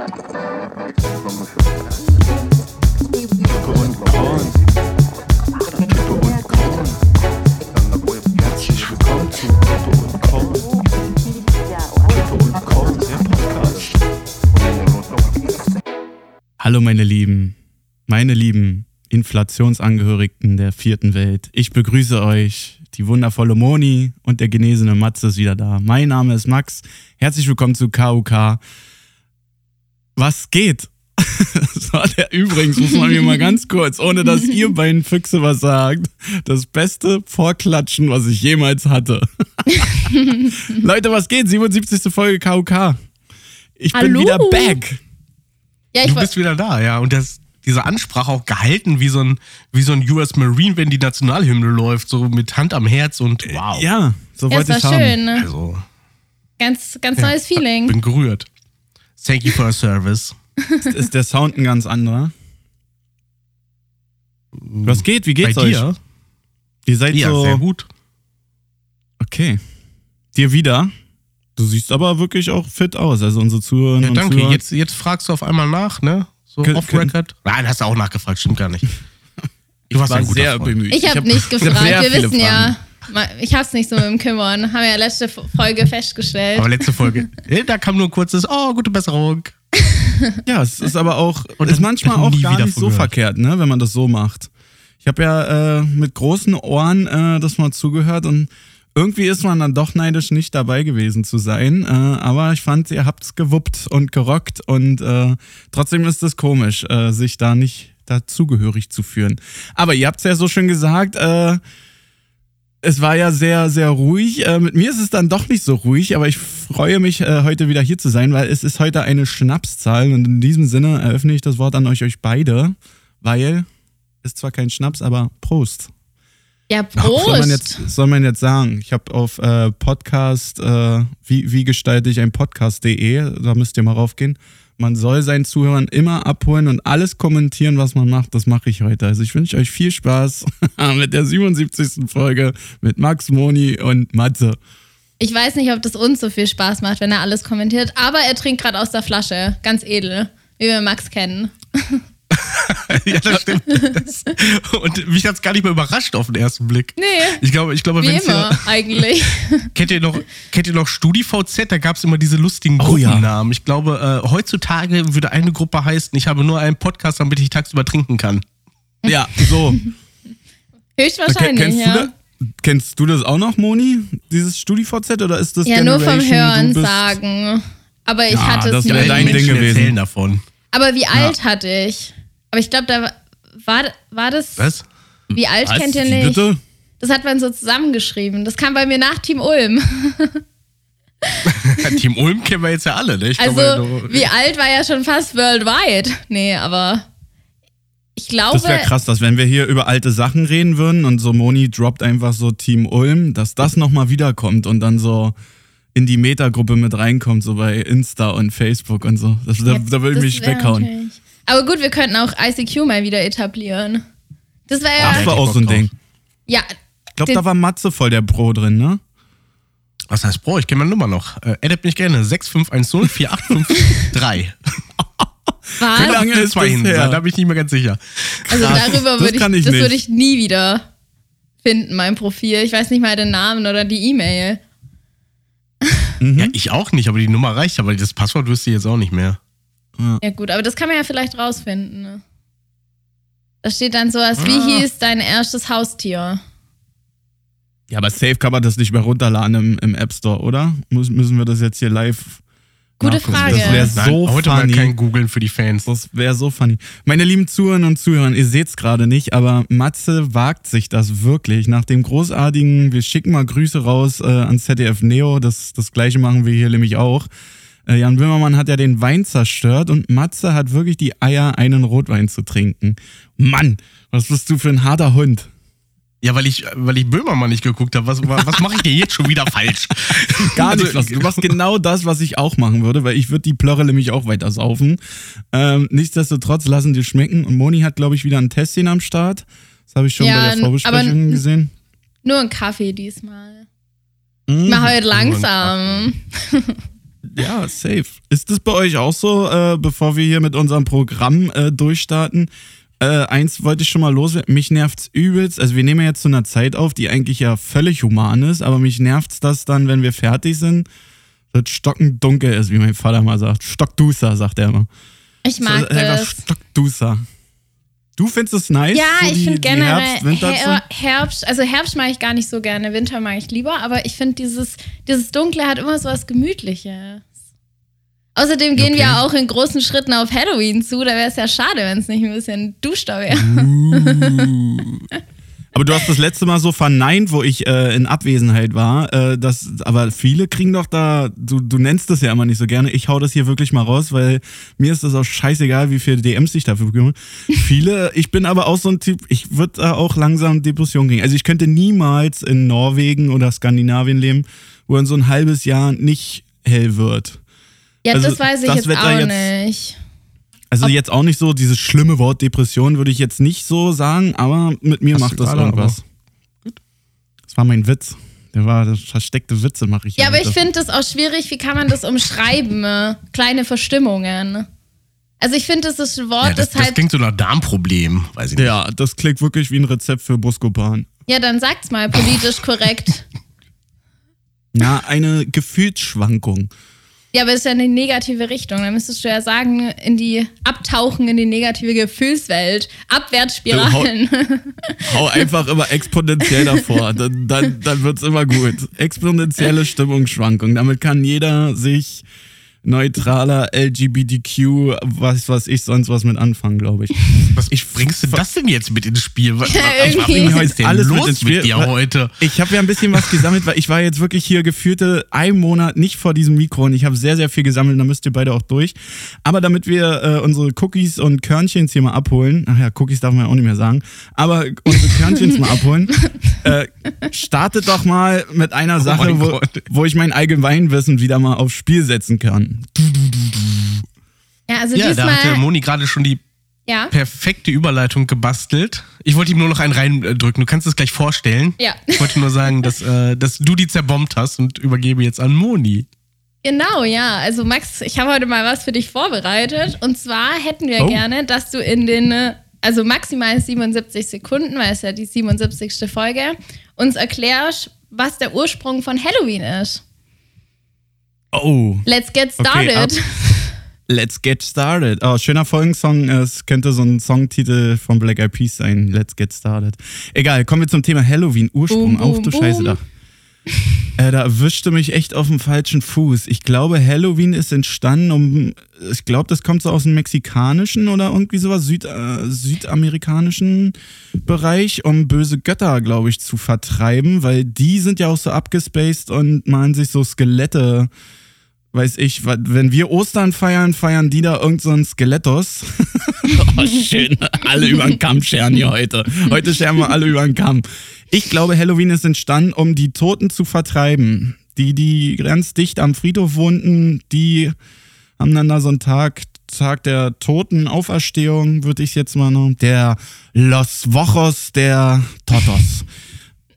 Hallo meine Lieben, meine lieben Inflationsangehörigen der vierten Welt. Ich begrüße euch, die wundervolle Moni und der genesene Matze ist wieder da. Mein Name ist Max. Herzlich willkommen zu KUK. Was geht? Das war der übrigens, muss man mir mal ganz kurz, ohne dass ihr beiden Füchse was sagt, das beste Vorklatschen, was ich jemals hatte. Leute, was geht? 77. Folge KUK. Ich bin Hallo. wieder back. Ja, ich Du bist wieder da, ja. Und das, diese Ansprache auch gehalten wie so, ein, wie so ein US Marine, wenn die Nationalhymne läuft, so mit Hand am Herz und wow. Ja, so ja, wollte ich haben. schön. Ne? Also, Ganz, ganz neues Feeling. bin gerührt. Thank you for your service. Ist der Sound ein ganz anderer? Was geht? Wie geht's Bei euch? dir? Ihr seid Ja, so. sehr gut. Okay. Dir wieder. Du siehst aber wirklich auch fit aus. Also unsere Zuhörer Ja, danke. Zuhörer. Jetzt, jetzt fragst du auf einmal nach, ne? So Kön- off-record. Nein, hast du auch nachgefragt, stimmt gar nicht. Du warst war ein guter sehr Freund. bemüht. Ich habe hab- nicht gefragt. Wir wissen Fragen. ja. Ich hab's nicht so mit dem Kümmern. Haben wir ja letzte Folge festgestellt. Aber letzte Folge, da kam nur ein kurzes, oh, gute Besserung. Ja, es ist aber auch, Und ist manchmal auch gar wieder nicht so gehört. verkehrt, ne, wenn man das so macht. Ich habe ja äh, mit großen Ohren äh, das mal zugehört und irgendwie ist man dann doch neidisch, nicht dabei gewesen zu sein. Äh, aber ich fand, ihr habt's gewuppt und gerockt und äh, trotzdem ist es komisch, äh, sich da nicht dazugehörig zu führen. Aber ihr habt's ja so schön gesagt, äh, es war ja sehr, sehr ruhig. Äh, mit mir ist es dann doch nicht so ruhig, aber ich freue mich, äh, heute wieder hier zu sein, weil es ist heute eine Schnapszahl und in diesem Sinne eröffne ich das Wort an euch, euch beide, weil ist zwar kein Schnaps, aber Prost. Ja, Soll man Prost. jetzt, soll man jetzt sagen. Ich habe auf äh, Podcast, äh, wie, wie gestalte ich ein Podcast.de, da müsst ihr mal raufgehen. Man soll seinen Zuhörern immer abholen und alles kommentieren, was man macht. Das mache ich heute. Also ich wünsche euch viel Spaß mit der 77. Folge mit Max, Moni und Matze. Ich weiß nicht, ob das uns so viel Spaß macht, wenn er alles kommentiert. Aber er trinkt gerade aus der Flasche. Ganz edel. Wie wir Max kennen. ja, das stimmt. Das, und mich hat's gar nicht mehr überrascht auf den ersten Blick. Nee. Ich glaube, ich glaube, wenn immer, eigentlich. Kennt ihr noch, kennt ihr noch StudiVZ? Da gab es immer diese lustigen Oh ja. Gruppennamen. Ich glaube, äh, heutzutage würde eine Gruppe heißen, ich habe nur einen Podcast, damit ich tagsüber trinken kann. Ja, so. Höchstwahrscheinlich, kennst, ja. du das, kennst du das auch noch, Moni? Dieses StudiVZ oder ist das Ja, nur vom Generation, Hören sagen. Aber ich Ja, hatte das es wär nie. dein Ding gewesen. davon. Aber wie alt hatte ich? Aber ich glaube, da war, war das. Was? Wie alt Was? kennt ihr Wie nicht? Bitte? Das hat man so zusammengeschrieben. Das kam bei mir nach Team Ulm. Team Ulm kennen wir jetzt ja alle, ne? Ich Also, glaube, wie alt war ja schon fast worldwide. Nee, aber ich glaube. Das wäre krass, dass wenn wir hier über alte Sachen reden würden und so Moni droppt einfach so Team Ulm, dass das nochmal wiederkommt und dann so in die Metagruppe mit reinkommt, so bei Insta und Facebook und so. Das, da, Ja, da will ich mich weghauen. natürlich- Aber gut, wir könnten auch ICQ mal wieder etablieren. Das wäre ja. Das war auch so ein Ding. ja, Ich glaube, da war Matze voll der Pro drin, ne? was heißt Bro? Ich kenne meine Nummer noch. Äh, addet mich gerne. 6510 4853. Wie was? lange ist das hin? Da bin ich nicht mehr ganz sicher. Also Krass. darüber Das würde ich, ich das würde ich nie wieder finden, mein Profil. Ich weiß nicht mal den Namen oder die E-Mail. Mhm. Ja, ich auch nicht, aber die Nummer reicht. Aber das Passwort wüsste ich jetzt auch nicht mehr. Ja gut, aber das kann man ja vielleicht rausfinden. Ne? Da steht dann sowas, wie Ah. hieß dein erstes Haustier? Ja, aber safe kann man das nicht mehr runterladen im, im App Store, oder? Muss, müssen wir das jetzt hier live Gute nachgucken? Frage. Das wäre Nein, so heute funny. mal kein Googeln für die Fans. Das wäre so funny. Meine lieben Zuhörer und Zuhörer, ihr seht es gerade nicht, aber Matze wagt sich das wirklich. Nach dem großartigen, wir schicken mal Grüße raus äh, an ZDF Neo, das, das gleiche machen wir hier nämlich auch. Äh, Jan Wimmermann hat ja den Wein zerstört und Matze hat wirklich die Eier, einen Rotwein zu trinken. Mann, was bist du für ein harter Hund? Ja, weil ich, weil ich Böhmermann nicht geguckt habe. Was, was mache ich denn jetzt schon wieder falsch? Gar Also, nicht. Was. Du machst genau das, was ich auch machen würde, weil ich würde die Plörre nämlich auch weiter saufen. Ähm, nichtsdestotrotz lassen die schmecken. Und Moni hat, glaube ich, wieder ein Tässchen am Start. Das habe ich schon Ja, bei der Vorbesprechung gesehen. Nur ein Kaffee diesmal. Mhm. Mal heute langsam. Ja, safe. Ist das bei euch auch so, äh, bevor wir hier mit unserem Programm äh, durchstarten? Äh, eins wollte ich schon mal loswerden. Mich nervt's übelst. Also wir nehmen ja jetzt zu einer Zeit auf, die eigentlich ja völlig human ist, aber mich nervt's das dann, wenn wir fertig sind, wird stockend dunkel ist, wie mein Vater mal sagt. Stockduster, sagt er immer. Ich So, mag einfach das. Stockduster. Du findest es nice? Ja, so ich finde generell Herbst? Her Herbst, also Herbst mag ich gar nicht so gerne, Winter mag ich lieber, aber ich finde dieses, dieses Dunkle hat immer so was Gemütliches. Außerdem gehen Okay. wir auch in großen Schritten auf Halloween zu, da wäre es ja schade, wenn es nicht ein bisschen duster wäre. Aber du hast das letzte Mal so verneint, wo ich äh, in Abwesenheit war. Äh, das, aber viele kriegen doch da, du, du nennst das ja immer nicht so gerne. Ich hau das hier wirklich mal raus, weil mir ist das auch scheißegal, wie viele DMs ich dafür bekomme. viele, ich bin aber auch so ein Typ, ich würde da auch langsam Depression kriegen. Also ich könnte niemals in Norwegen oder Skandinavien leben, wo in so ein halbes Jahr nicht hell wird. Ja, Also, das weiß ich das jetzt Wetter auch jetzt- nicht. Also jetzt auch nicht so dieses schlimme Wort Depression würde ich jetzt nicht so sagen, aber mit mir Hast macht das irgendwas. Das war mein Witz. Der war das versteckte Witze mache ich Ja, aber ich finde das auch schwierig, wie kann man das umschreiben? äh, Kleine Verstimmungen. Also ich finde, das ist ein Wort, Ja, das, das das halt. klingt so nach Darmproblem, weiß ich nicht. Ja, das klingt wirklich wie ein Rezept für Buscopan. ja, dann sagt's mal politisch korrekt. Ja, eine Gefühlsschwankung. Ja, aber es ist ja eine negative Richtung. Da müsstest du ja sagen, in die Abtauchen in die negative Gefühlswelt. Abwärtsspiralen. Hau einfach immer exponentiell davor. Dann, dann, dann wird's immer gut. Exponentielle Stimmungsschwankung. Damit kann jeder sich neutraler LGBTQ, was was ich sonst was mit anfangen, glaube ich. Was bringst du das denn jetzt mit ins Spiel? Was, Ja, was, was ist denn Alles mit los ins mit, Spiel, dir weil- heute? Ich habe ja ein bisschen was gesammelt, weil ich war jetzt wirklich hier gefühlte einen Monat nicht vor diesem Mikro und ich habe sehr, sehr viel gesammelt, da müsst ihr beide auch durch. Aber damit wir äh, unsere Cookies und Körnchens hier mal abholen, ach ja, Cookies darf man ja auch nicht mehr sagen, aber unsere Körnchens mal abholen, äh, startet doch mal mit einer Sache, mein wo, wo ich mein Allgemeinwissen wieder mal aufs Spiel setzen kann. Ja, also Ja, da hat der diesmal. Moni gerade schon die Ja. perfekte Überleitung gebastelt. Ich wollte ihm nur noch einen reindrücken. Du kannst es gleich vorstellen. Ja. Ich wollte nur sagen, dass, äh, dass du die zerbombt hast und übergebe jetzt an Moni. Genau, ja. Also Max, ich habe heute mal was für dich vorbereitet. Und zwar hätten wir Oh. gerne, dass du in den, äh, also maximal 77 Sekunden, weil es ja die 77. Folge, uns erklärst, was der Ursprung von Halloween ist. Oh. Let's get Okay, started. ab- Let's get started. Oh, schöner Folgensong. Es könnte so ein Songtitel von Black Eyed Peas sein. Let's get started. Egal, kommen wir zum Thema Halloween. Ursprung. Boom, boom, Auf du boom. Scheiße da. Äh, da erwischte mich echt auf dem falschen Fuß. Ich glaube, Halloween ist entstanden, um. Ich glaube, das kommt so aus dem mexikanischen oder irgendwie sowas, Süd, äh, südamerikanischen Bereich, um böse Götter, glaube ich, zu vertreiben, weil die sind ja auch so abgespaced und malen sich so Skelette weiß ich, wenn wir Ostern feiern, feiern die da irgend so Skelettos. oh, schön. Alle über den Kamm scheren hier heute. Heute scheren wir alle über den Kamm. Ich glaube, Halloween ist entstanden, um die Toten zu vertreiben. Die, die ganz dicht am Friedhof wohnten, die haben dann da so einen Tag, Tag der Totenauferstehung, würde ich jetzt mal noch, der Los Wochos der Totos.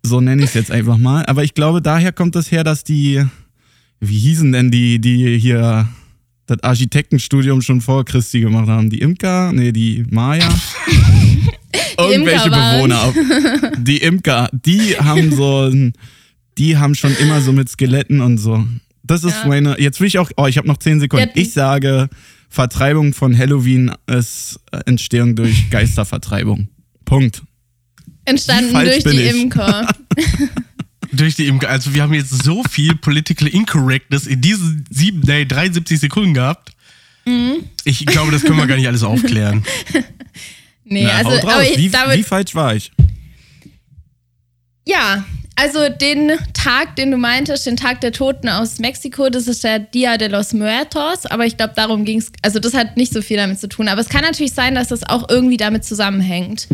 So nenne ich es jetzt einfach mal. Aber ich glaube, daher kommt es her, dass die, wie hießen denn die, die hier das Architektenstudium schon vor Christi gemacht haben? Die Imker? Nee, die Maya? Irgendwelche Imker. Bewohner. Auf, die Imker, die haben so, die haben schon immer so mit Skeletten und so. Das ist Ja. meine, jetzt will ich auch, oh, ich habe noch 10 Sekunden. Ich sage, Vertreibung von Halloween ist Entstehung durch Geistervertreibung. Punkt. Entstanden durch die ich? Imker. Durch die. Also wir haben jetzt so viel Political Incorrectness in diesen sieben, nee, 73 Sekunden gehabt. Mhm. Ich glaube, das können wir gar nicht alles aufklären. Nee, Na, also, aber ich, wie, damit, wie falsch war ich? ja, also den Tag, den du meintest, den Tag der Toten aus Mexiko, das ist der Dia de los Muertos, aber ich glaube, darum ging es, also das hat nicht so viel damit zu tun, aber es kann natürlich sein, dass das auch irgendwie damit zusammenhängt.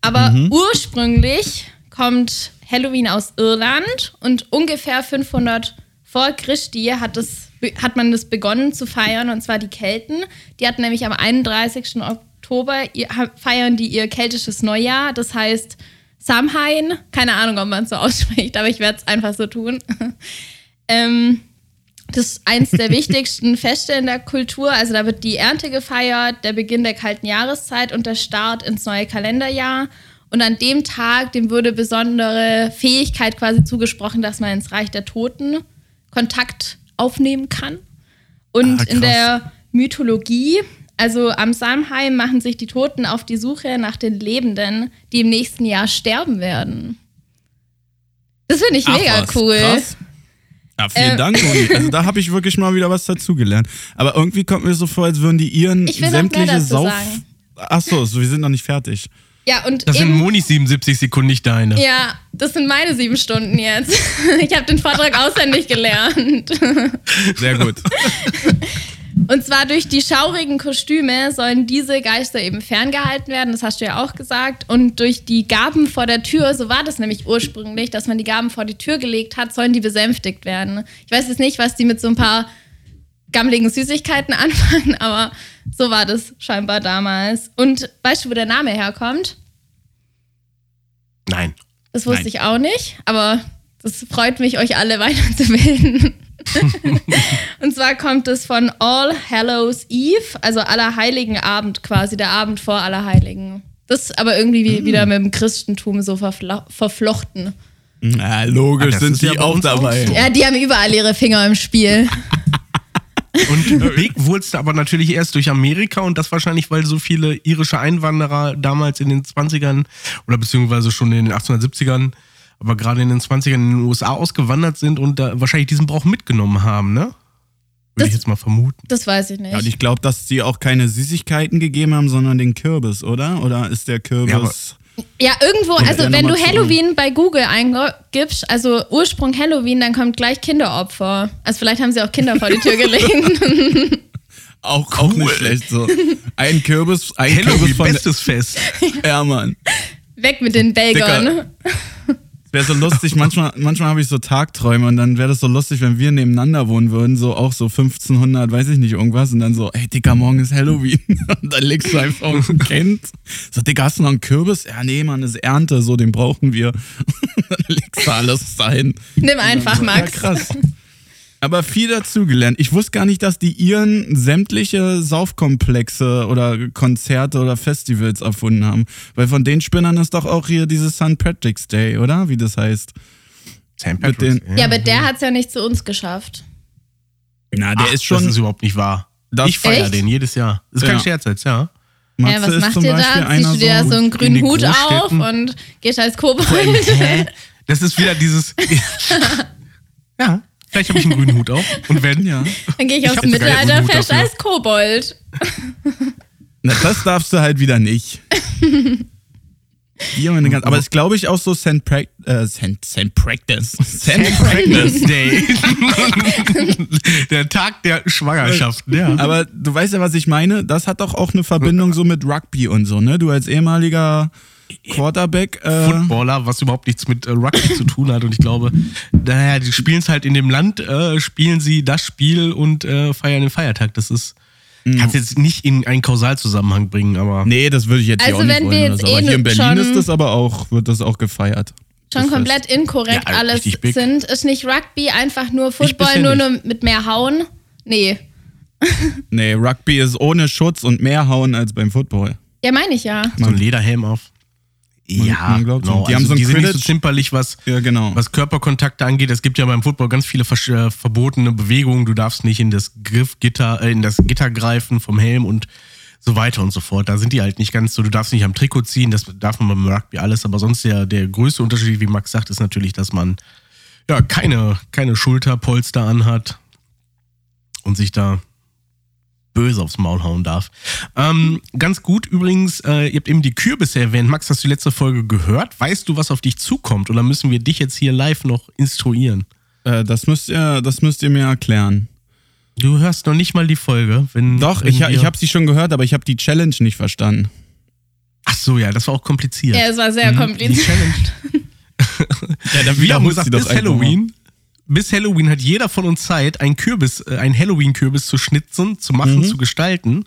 Aber ursprünglich kommt Halloween aus Irland und ungefähr 500 vor Christi hat, das, hat man das begonnen zu feiern, und zwar die Kelten. Die hatten nämlich am 31. Oktober, ihr, feiern die ihr keltisches Neujahr, das heißt Samhain, keine Ahnung, ob man es so ausspricht, aber ich werde es einfach so tun. ähm, Das ist eins der wichtigsten Feste in der Kultur. Also da wird die Ernte gefeiert, der Beginn der kalten Jahreszeit und der Start ins neue Kalenderjahr. Und an dem Tag, dem wurde besondere Fähigkeit quasi zugesprochen, dass man ins Reich der Toten Kontakt aufnehmen kann. Und Ah, in der Mythologie, also am Samhain, machen sich die Toten auf die Suche nach den Lebenden, die im nächsten Jahr sterben werden. Das finde ich Ach mega was, cool. Krass. Ja, vielen Ähm. Dank, Uni. Also da habe ich wirklich mal wieder was dazugelernt. Aber irgendwie kommt mir so vor, als würden die mehr sämtliche Sauf... sagen. Ach so, so, wir sind noch nicht fertig. Ja, und Das sind Monis 77 Sekunden, nicht deine. ja, das sind meine sieben Stunden jetzt. Ich habe den Vortrag auswendig gelernt. Sehr gut. Und zwar durch die schaurigen Kostüme sollen diese Geister eben ferngehalten werden, das hast du ja auch gesagt. Und durch die Gaben vor der Tür, so war das nämlich ursprünglich, dass man die Gaben vor die Tür gelegt hat, sollen die besänftigt werden. Ich weiß jetzt nicht, was die mit so ein paar gammeligen Süßigkeiten anfangen, aber so war das scheinbar damals. Und weißt du, wo der Name herkommt? Nein. Das wusste Nein. ich auch nicht, aber das freut mich, euch alle weiterzubilden. und zwar kommt es von All Hallows Eve, also Allerheiligen Abend quasi, der Abend vor Allerheiligen. Das ist aber irgendwie wie, wieder mit dem Christentum so verflo verflochten. Na, logisch Ah, sind ja die bei auch dabei. so. Ja, die haben überall ihre Finger im Spiel. Und Weg wurdest aber natürlich erst durch Amerika und das wahrscheinlich, weil so viele irische Einwanderer damals in den 20ern oder beziehungsweise schon in den 1870ern, aber gerade in den 20ern in den USA ausgewandert sind und da wahrscheinlich diesen Brauch mitgenommen haben, ne? Würde Das- ich jetzt mal vermuten. Das weiß ich nicht. Ja, und ich glaube, dass die auch keine Süßigkeiten gegeben haben, sondern den Kürbis, oder? Oder ist der Kürbis... Ja, irgendwo, Ja, also ja, wenn du Halloween bei Google eingibst, also Ursprung Halloween, dann kommt gleich Kinderopfer. Also vielleicht haben sie auch Kinder vor die Tür gelegt. auch, auch nicht schlecht so. Ein Kürbis, ein Halloween, Kürbis von bestes Fest. Ja, Mann. Weg mit den Bacon. Wäre so lustig, manchmal, manchmal habe ich so Tagträume und dann wäre das so lustig, wenn wir nebeneinander wohnen würden, so auch so 1500, weiß ich nicht, irgendwas und dann so, ey Dicker, morgen ist Halloween. Und dann legst du einfach auf ein Kind. So, Dicker, hast du noch einen Kürbis? Ja, nee, Mann, ist Ernte, so, den brauchen wir. dann legst du alles dahin. Nimm einfach, Ja, Max. krass. Aber viel dazugelernt. Ich wusste gar nicht, dass die ihren sämtliche Saufkomplexe oder Konzerte oder Festivals erfunden haben. Weil von den Spinnern ist doch auch hier dieses St. Patrick's Day, oder? Wie das heißt. St. Mit den- Ja, aber der hat es ja nicht zu uns geschafft. Na, der Ach, ist schon. Das ist überhaupt nicht wahr. Das- ich feiere den jedes Jahr. Ist kein Ja. Scherz jetzt, ja. Matze ja, was ist macht ihr Beispiel da? Ziehst du dir so so. einen in grünen Hut auf und gehst als Kobold? Hä? Das ist wieder dieses. ja, vielleicht habe ich einen grünen Hut auf. Und wenn, Ja. Dann gehe ich, Ich aufs Mittelalterfest als Kobold. Na, das darfst du halt wieder nicht. Ganz, aber es glaube ich auch so St. Prac äh, St. St. Practice. St. Practice Day. der Tag der Schwangerschaft, ja. Aber du weißt ja, was ich meine. Das hat doch auch eine Verbindung so mit Rugby und so, ne? Du als ehemaliger Quarterback. Äh, Footballer, was überhaupt nichts mit äh, Rugby zu tun hat. Und ich glaube, naja, die spielen es halt in dem Land, äh, spielen sie das Spiel und äh, feiern den Feiertag. Das ist, kannst jetzt nicht in einen Kausalzusammenhang bringen, aber nee, das würde ich jetzt hier Also auch nicht wenn wollen. wir oder jetzt so. aber eh hier in Berlin schon- ist das aber auch, wird das auch gefeiert. Schon Das komplett inkorrekt Ja, alles sind. Ist nicht Rugby einfach nur Football, nur, nur mit mehr Hauen? Nee. Nee, Rugby ist ohne Schutz und mehr hauen als beim Football. Ja, meine ich ja. so ein Lederhelm auf. Man- ja, man so. genau. Die haben also so ein die sind nicht so zimperlich, was, Ja, genau. was Körperkontakte angeht. Es gibt ja beim Football ganz viele äh, verbotene Bewegungen. Du darfst nicht in das Griffgitter, äh, in das Gitter greifen vom Helm und so weiter und so fort. Da sind die halt nicht ganz so. Du darfst nicht am Trikot ziehen. Das darf man beim Rugby alles. Aber sonst der, der größte Unterschied, wie Max sagt, ist natürlich, dass man ja keine, keine Schulterpolster anhat und sich da böse aufs Maul hauen darf. Ähm, ganz gut übrigens, äh, ihr habt eben die Kürbisse erwähnt. Max, hast du die letzte Folge gehört? Weißt du, was auf dich zukommt? Oder müssen wir dich jetzt hier live noch instruieren? Äh, das, müsst ihr, das müsst ihr mir erklären. Du hörst noch nicht mal die Folge. Wenn, Doch, wenn ich, ich habe sie schon gehört, aber ich habe die Challenge nicht verstanden. Ach so, ja, das war auch kompliziert. Ja, es war sehr Die kompliziert. Challenge. Ja, dann Wir haben gesagt, bis Halloween, bis Halloween hat jeder von uns Zeit, einen Kürbis, äh, einen Halloween-Kürbis zu schnitzen, zu machen, Mhm. zu gestalten.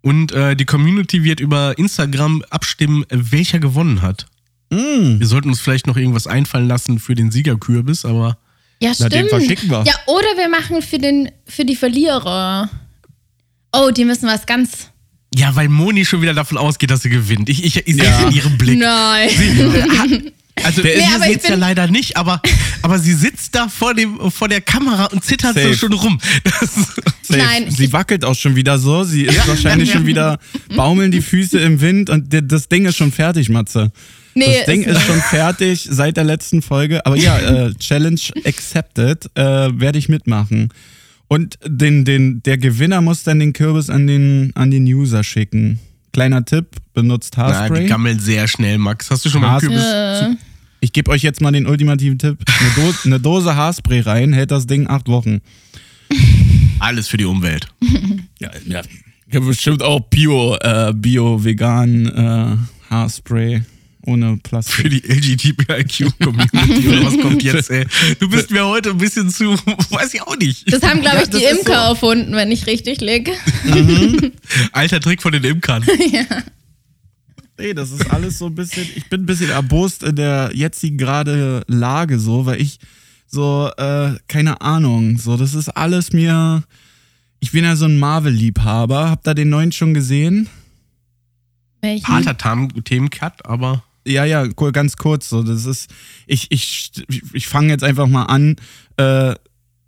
Und äh, die Community wird über Instagram abstimmen, äh, welcher gewonnen hat. Mm. Wir sollten uns vielleicht noch irgendwas einfallen lassen für den Siegerkürbis, aber Ja, Na, stimmt. den verschicken wir. Ja, oder wir machen für, den, für die Verlierer. Oh, die müssen was ganz. Ja, weil Moni schon wieder davon ausgeht, dass sie gewinnt. Ich, ich, ich sehe es in ihrem Blick. Nein. Also Der der ist- Nee, ich sitzt ja leider nicht, aber, aber sie sitzt da vor, dem, vor der Kamera und zittert so Safe. schon rum. Das, Safe. Nein, Sie wackelt auch schon wieder so. Sie ist wahrscheinlich schon wieder baumeln die Füße im Wind und das Ding ist schon fertig, Matze. Nee, das Ding ist ist schon fertig seit der letzten Folge. Aber ja, äh, Challenge accepted, äh, werde ich mitmachen. Und den, den, der Gewinner muss dann den Kürbis an den, an den User schicken. Kleiner Tipp, benutzt na, die Haarspray. gammeln sehr schnell, Max. Hast du schon mal einen Haarspray. Kürbis? Äh, ich gebe euch jetzt mal den ultimativen Tipp. Eine, Do eine Dose Haarspray rein, hält das Ding acht Wochen. Alles für die Umwelt. Ja, ja. Ich habe bestimmt auch Bio, äh, Bio, vegan äh, Haarspray ohne Plastik. Für die LGBTIQ-Community oder was kommt jetzt, ey? Du bist mir heute ein bisschen zu, weiß ich auch nicht. das haben, glaube Ja, ich, die Imker so. erfunden, wenn ich richtig liege. Alter Trick von den Imkern. Nee, das ist alles so ein bisschen, ich bin ein bisschen erbost in der jetzigen gerade Lage so, weil ich so, äh, keine Ahnung, so, das ist alles mir, ich bin ja so ein Marvel-Liebhaber, habt ihr den neuen schon gesehen? Welchen? Harter Themencut, aber Ja, ja, cool, ganz kurz. So, das ist, ich, ich, ich fange jetzt einfach mal an, äh,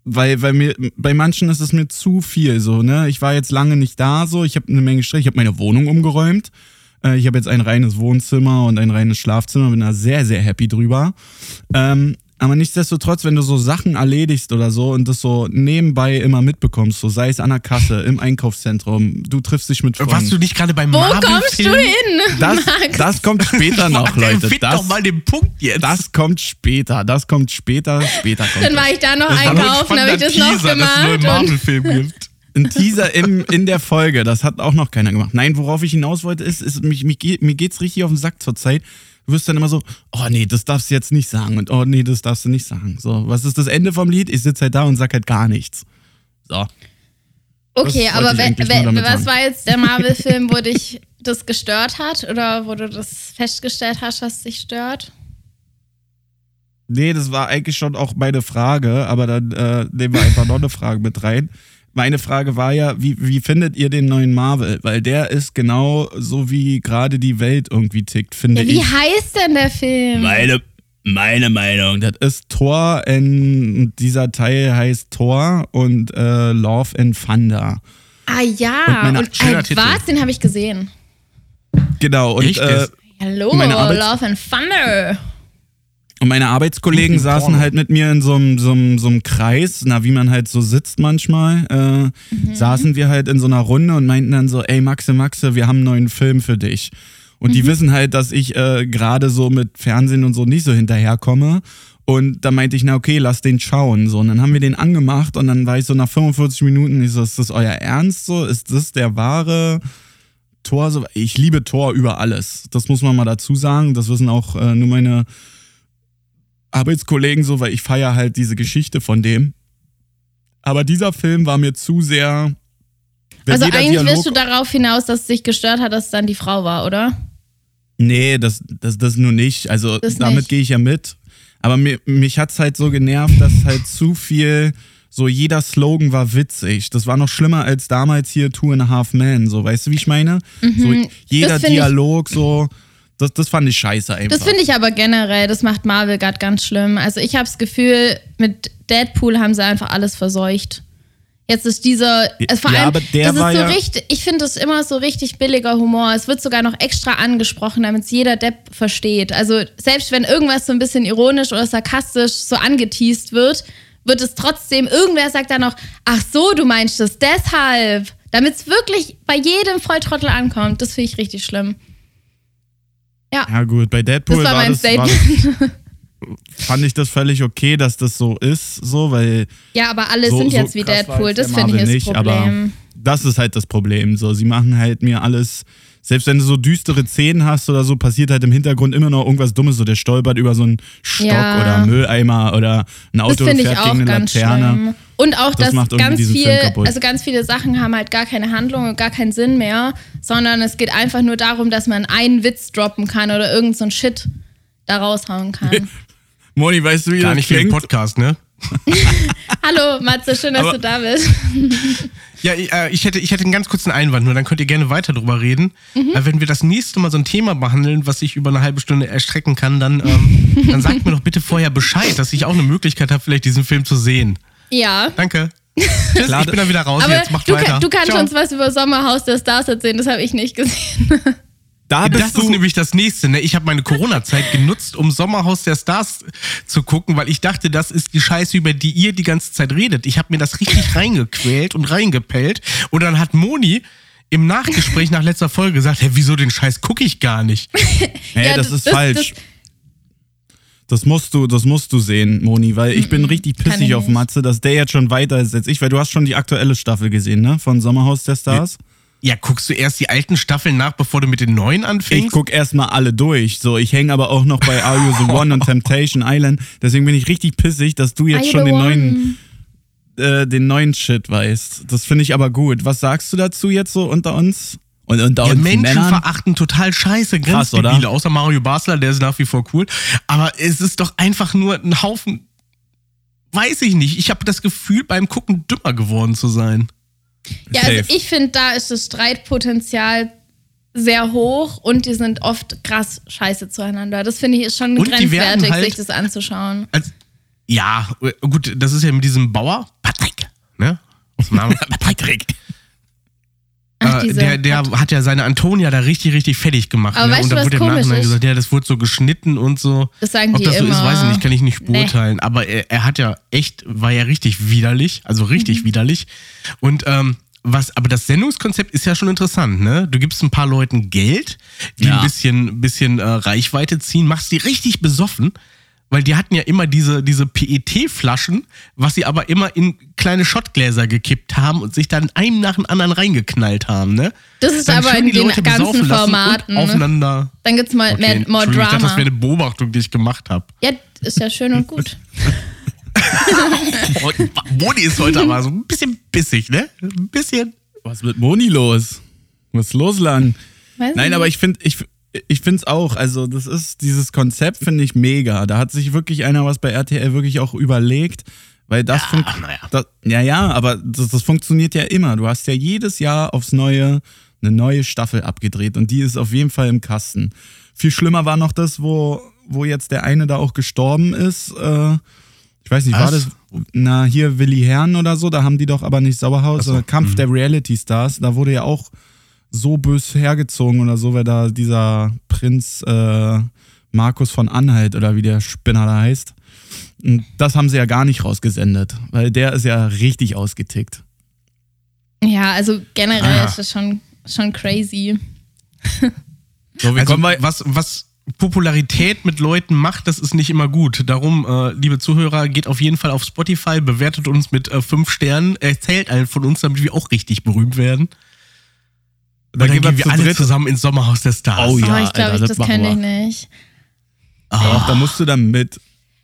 weil, weil mir, bei manchen ist es mir zu viel so, ne? Ich war jetzt lange nicht da, so, ich habe eine Menge Stress, ich habe meine Wohnung umgeräumt. Äh, ich habe jetzt ein reines Wohnzimmer und ein reines Schlafzimmer, bin da sehr, sehr happy drüber. Ähm, aber nichtsdestotrotz, wenn du so Sachen erledigst oder so und das so nebenbei immer mitbekommst, so sei es an der Kasse, im Einkaufszentrum, du triffst dich mit Freunden. warst du nicht gerade beim Wo Marvel-Film? kommst du hin? das, Max? das kommt später noch, Leute. Find Das, doch mal den Punkt jetzt. das kommt später, das kommt später, später kommt Dann das. war ich da noch Das einkaufen, habe ich das noch Teaser, dass es nur einen gemacht. Marvel-Film gibt. Ein Teaser im, in der Folge, das hat auch noch keiner gemacht. Nein, worauf ich hinaus wollte, ist, ist mich, mich, geht- mir geht's richtig auf den Sack zur Zeit. Du wirst dann immer so, oh nee, das darfst du jetzt nicht sagen und oh nee, das darfst du nicht sagen. So, was ist das Ende vom Lied? Ich sitze halt da und sag halt gar nichts. So. okay, aber was war jetzt der Marvel-Film, wo dich das gestört hat? Oder wo du das festgestellt hast, was dich stört? Nee, das war eigentlich schon auch meine Frage, aber dann äh, nehmen wir einfach noch eine Frage mit rein. Meine Frage war ja, wie, wie findet ihr den neuen Marvel? Weil der ist genau so, wie gerade die Welt irgendwie tickt, finde Ja, wie ich. heißt denn der Film? Meine, meine Meinung, das ist Thor, in, dieser Teil heißt Thor und äh, Love and Thunder. ah Und ja, meine- und, schöner äh, was? Den habe ich gesehen. Genau, und, äh, Hallo, Meine Arbeits- Love and Thunder. Und meine Arbeitskollegen Guten saßen halt mit mir in so einem so einem- so einem Kreis, na, wie man halt so sitzt manchmal, äh, saßen wir halt in so einer Runde und meinten dann so, ey Maxe, Maxe, wir haben einen neuen Film für dich. Und die wissen halt, dass ich äh, gerade so mit Fernsehen und so nicht so hinterherkomme. Und da meinte ich, na okay, lass den schauen. So, und dann haben wir den angemacht und dann war ich so nach 45 Minuten, ich so, ist das euer Ernst so? Ist das der wahre Tor? So, ich liebe Tor über alles. Das muss man mal dazu sagen. Das wissen auch äh, nur meine Arbeitskollegen so, weil ich feiere halt diese Geschichte von dem. Aber dieser Film war mir zu sehr. Also jeder eigentlich Dialog- willst du darauf hinaus, dass es dich gestört hat, dass es dann die Frau war, oder? Nee, das, das, das nur nicht. Also Das damit gehe ich ja mit. Aber mir, mich hat's halt so genervt, dass halt zu viel, so jeder Slogan war witzig. Das war noch schlimmer als damals hier Two and a Half Men. So, weißt du, wie ich meine? So jeder Mhm. Find ich- Dialog, so, das, das fand ich scheiße einfach. Das finde ich aber generell, das macht Marvel gerade ganz schlimm. Also ich habe das Gefühl, mit Deadpool haben sie einfach alles verseucht. Jetzt ist dieser, also vor Ja, allem, aber der das ist so ja- richtig, ich finde das immer so richtig billiger Humor. Es wird sogar noch extra angesprochen, damit es jeder Depp versteht. Also selbst wenn irgendwas so ein bisschen ironisch oder sarkastisch so angeteased wird, wird es trotzdem, irgendwer sagt dann noch, ach so, du meinst das deshalb. Damit es wirklich bei jedem Volltrottel ankommt. Das finde ich richtig schlimm. Ja gut, bei Deadpool Das war mein das, war Statement. das, fand ich das völlig okay, dass das so ist, so, weil Ja, aber alle so, sind so jetzt wie krass war Deadpool. Das finde ich das nicht, aber Problem. das ist halt das Problem. So, sie machen halt mir alles, selbst wenn du so düstere Szenen hast oder so, passiert halt im Hintergrund immer noch irgendwas Dummes. So, der stolpert über so einen Stock Ja. oder einen Mülleimer oder ein Das Auto finde ich fährt auch gegen eine ganz Laterne. schlimm. Und auch, Das dass ganz viel, also ganz viele Sachen haben halt gar keine Handlung und gar keinen Sinn mehr, sondern es geht einfach nur darum, dass man einen Witz droppen kann oder irgend so ein Shit da raushauen kann. Moni, weißt du, wie Gar das nicht für den klingt? Podcast, ne? Hallo Matze, schön, dass Aber- du da bist. Ja, äh, ich hätte, ich hätte einen ganz kurzen Einwand, nur dann könnt ihr gerne weiter drüber reden. Mhm. Äh, wenn wir das nächste Mal so ein Thema behandeln, was ich über eine halbe Stunde erstrecken kann, dann, ähm, dann sagt mir doch bitte vorher Bescheid, dass ich auch eine Möglichkeit habe, vielleicht diesen Film zu sehen. Ja. Danke. Tschüss, Klar, ich bin dann wieder raus Aber jetzt. Macht du, weiter. kann, du kannst Ciao. uns was über Sommerhaus der Stars erzählen, das habe ich nicht gesehen. Da Das bist ist du. nämlich das nächste. Ne? Ich habe meine Corona-Zeit genutzt, um Sommerhaus der Stars zu gucken, weil ich dachte, das ist die Scheiße, über die ihr die ganze Zeit redet. Ich habe mir das richtig reingequält und reingepellt. Und dann hat Moni im Nachgespräch nach letzter Folge gesagt, hä, wieso den Scheiß gucke ich gar nicht? Nee, Ja, das, das- ist das- falsch. Das musst du, das musst du sehen, Moni, weil ich bin richtig pissig ich auf. Matze, dass der jetzt schon weiter ist als ich, weil du hast schon die aktuelle Staffel gesehen, ne? Von Sommerhaus der Stars. Ja, guckst du erst die alten Staffeln nach, bevor du mit den neuen Ich anfängst? guck erstmal alle durch. So, ich hänge aber auch noch bei Are You the One und Temptation Island. Deswegen bin ich richtig pissig, dass du jetzt schon den one? neuen, äh, den neuen Shit weißt. Das finde ich aber gut. Was sagst du dazu jetzt so unter uns? Und unter Ja, uns Menschen Männern? verachten total scheiße, Krass, oder? Grenzdebile, außer Mario Basler, der ist nach wie vor cool. Aber es ist doch einfach nur ein Haufen, weiß ich nicht. Ich habe das Gefühl, beim Gucken dümmer geworden zu sein. Ja, also Safe. ich finde, da ist das Streitpotenzial sehr hoch und die sind oft krass scheiße zueinander. Das finde ich ist schon Und grenzwertig, halt- sich das anzuschauen. Als, ja, gut, das ist ja mit diesem Bauer, Patrick, ne? Aus dem Namen. Patrick. Ach, Äh, der der hat ja seine Antonia da richtig, richtig fertig gemacht. Aber ne? weißt und da wurde im Nachhinein gesagt, ja, das wurde so geschnitten und so. Das sagen Ob die das so ist, weiß ich nicht, kann ich nicht Nee. beurteilen. Aber er, er hat ja echt, war ja richtig widerlich, also richtig Mhm. widerlich. Und ähm, was, aber das Sendungskonzept ist ja schon interessant, ne? Du gibst ein paar Leuten Geld, die Ja. ein bisschen, bisschen äh, Reichweite ziehen, machst die richtig besoffen, weil die hatten ja immer diese, diese PET-Flaschen, was sie aber immer in kleine Schottgläser gekippt haben und sich dann einem nach dem anderen reingeknallt haben, ne? Das ist Dann aber in den Leute ganzen Formaten. Und aufeinander. Dann gibt es mal Okay, mehr, more Entschuldigung, ich dachte, das Drama. wäre eine Beobachtung, die ich gemacht habe. Ja, ist ja schön und gut. Moni ist heute aber so ein bisschen bissig, ne? Ein bisschen. Was ist mit Moni los? Was ist los, Lang? Weiß Nein, nicht. aber ich finde, ich, ich finde es auch. Also, das ist, dieses Konzept finde ich mega. Da hat sich wirklich einer was bei RTL wirklich auch überlegt. Weil das, funkt- naja. das ja, ja, aber das, das funktioniert ja immer. Du hast ja jedes Jahr aufs Neue eine neue Staffel abgedreht und die ist auf jeden Fall im Kasten. Viel schlimmer war noch das, wo, wo jetzt der eine da auch gestorben ist. Äh, ich weiß nicht, war Was? das, na, hier Willi Herrn oder so, da haben die doch aber nicht Sauerhaus, sondern Kampf mhm. der Reality Stars, da wurde ja auch so bös hergezogen oder so, weil da dieser Prinz äh, Markus von Anhalt oder wie der Spinner da heißt. Und das haben sie ja gar nicht rausgesendet, weil der ist ja richtig ausgetickt. Ja, also generell Ah. ist das schon, schon crazy. So, wir Also, kommen bei, was, was Popularität mit Leuten macht, das ist nicht immer gut. Darum, äh, liebe Zuhörer, geht auf jeden Fall auf Spotify, bewertet uns mit äh, fünf Sternen, erzählt allen von uns, damit wir auch richtig berühmt werden. Da Und dann gehen wir wir alle dritt. zusammen ins Sommerhaus der Stars. Oh ja, oh, ich glaube, das das kenne ich nicht. Doch, da musst du dann mit.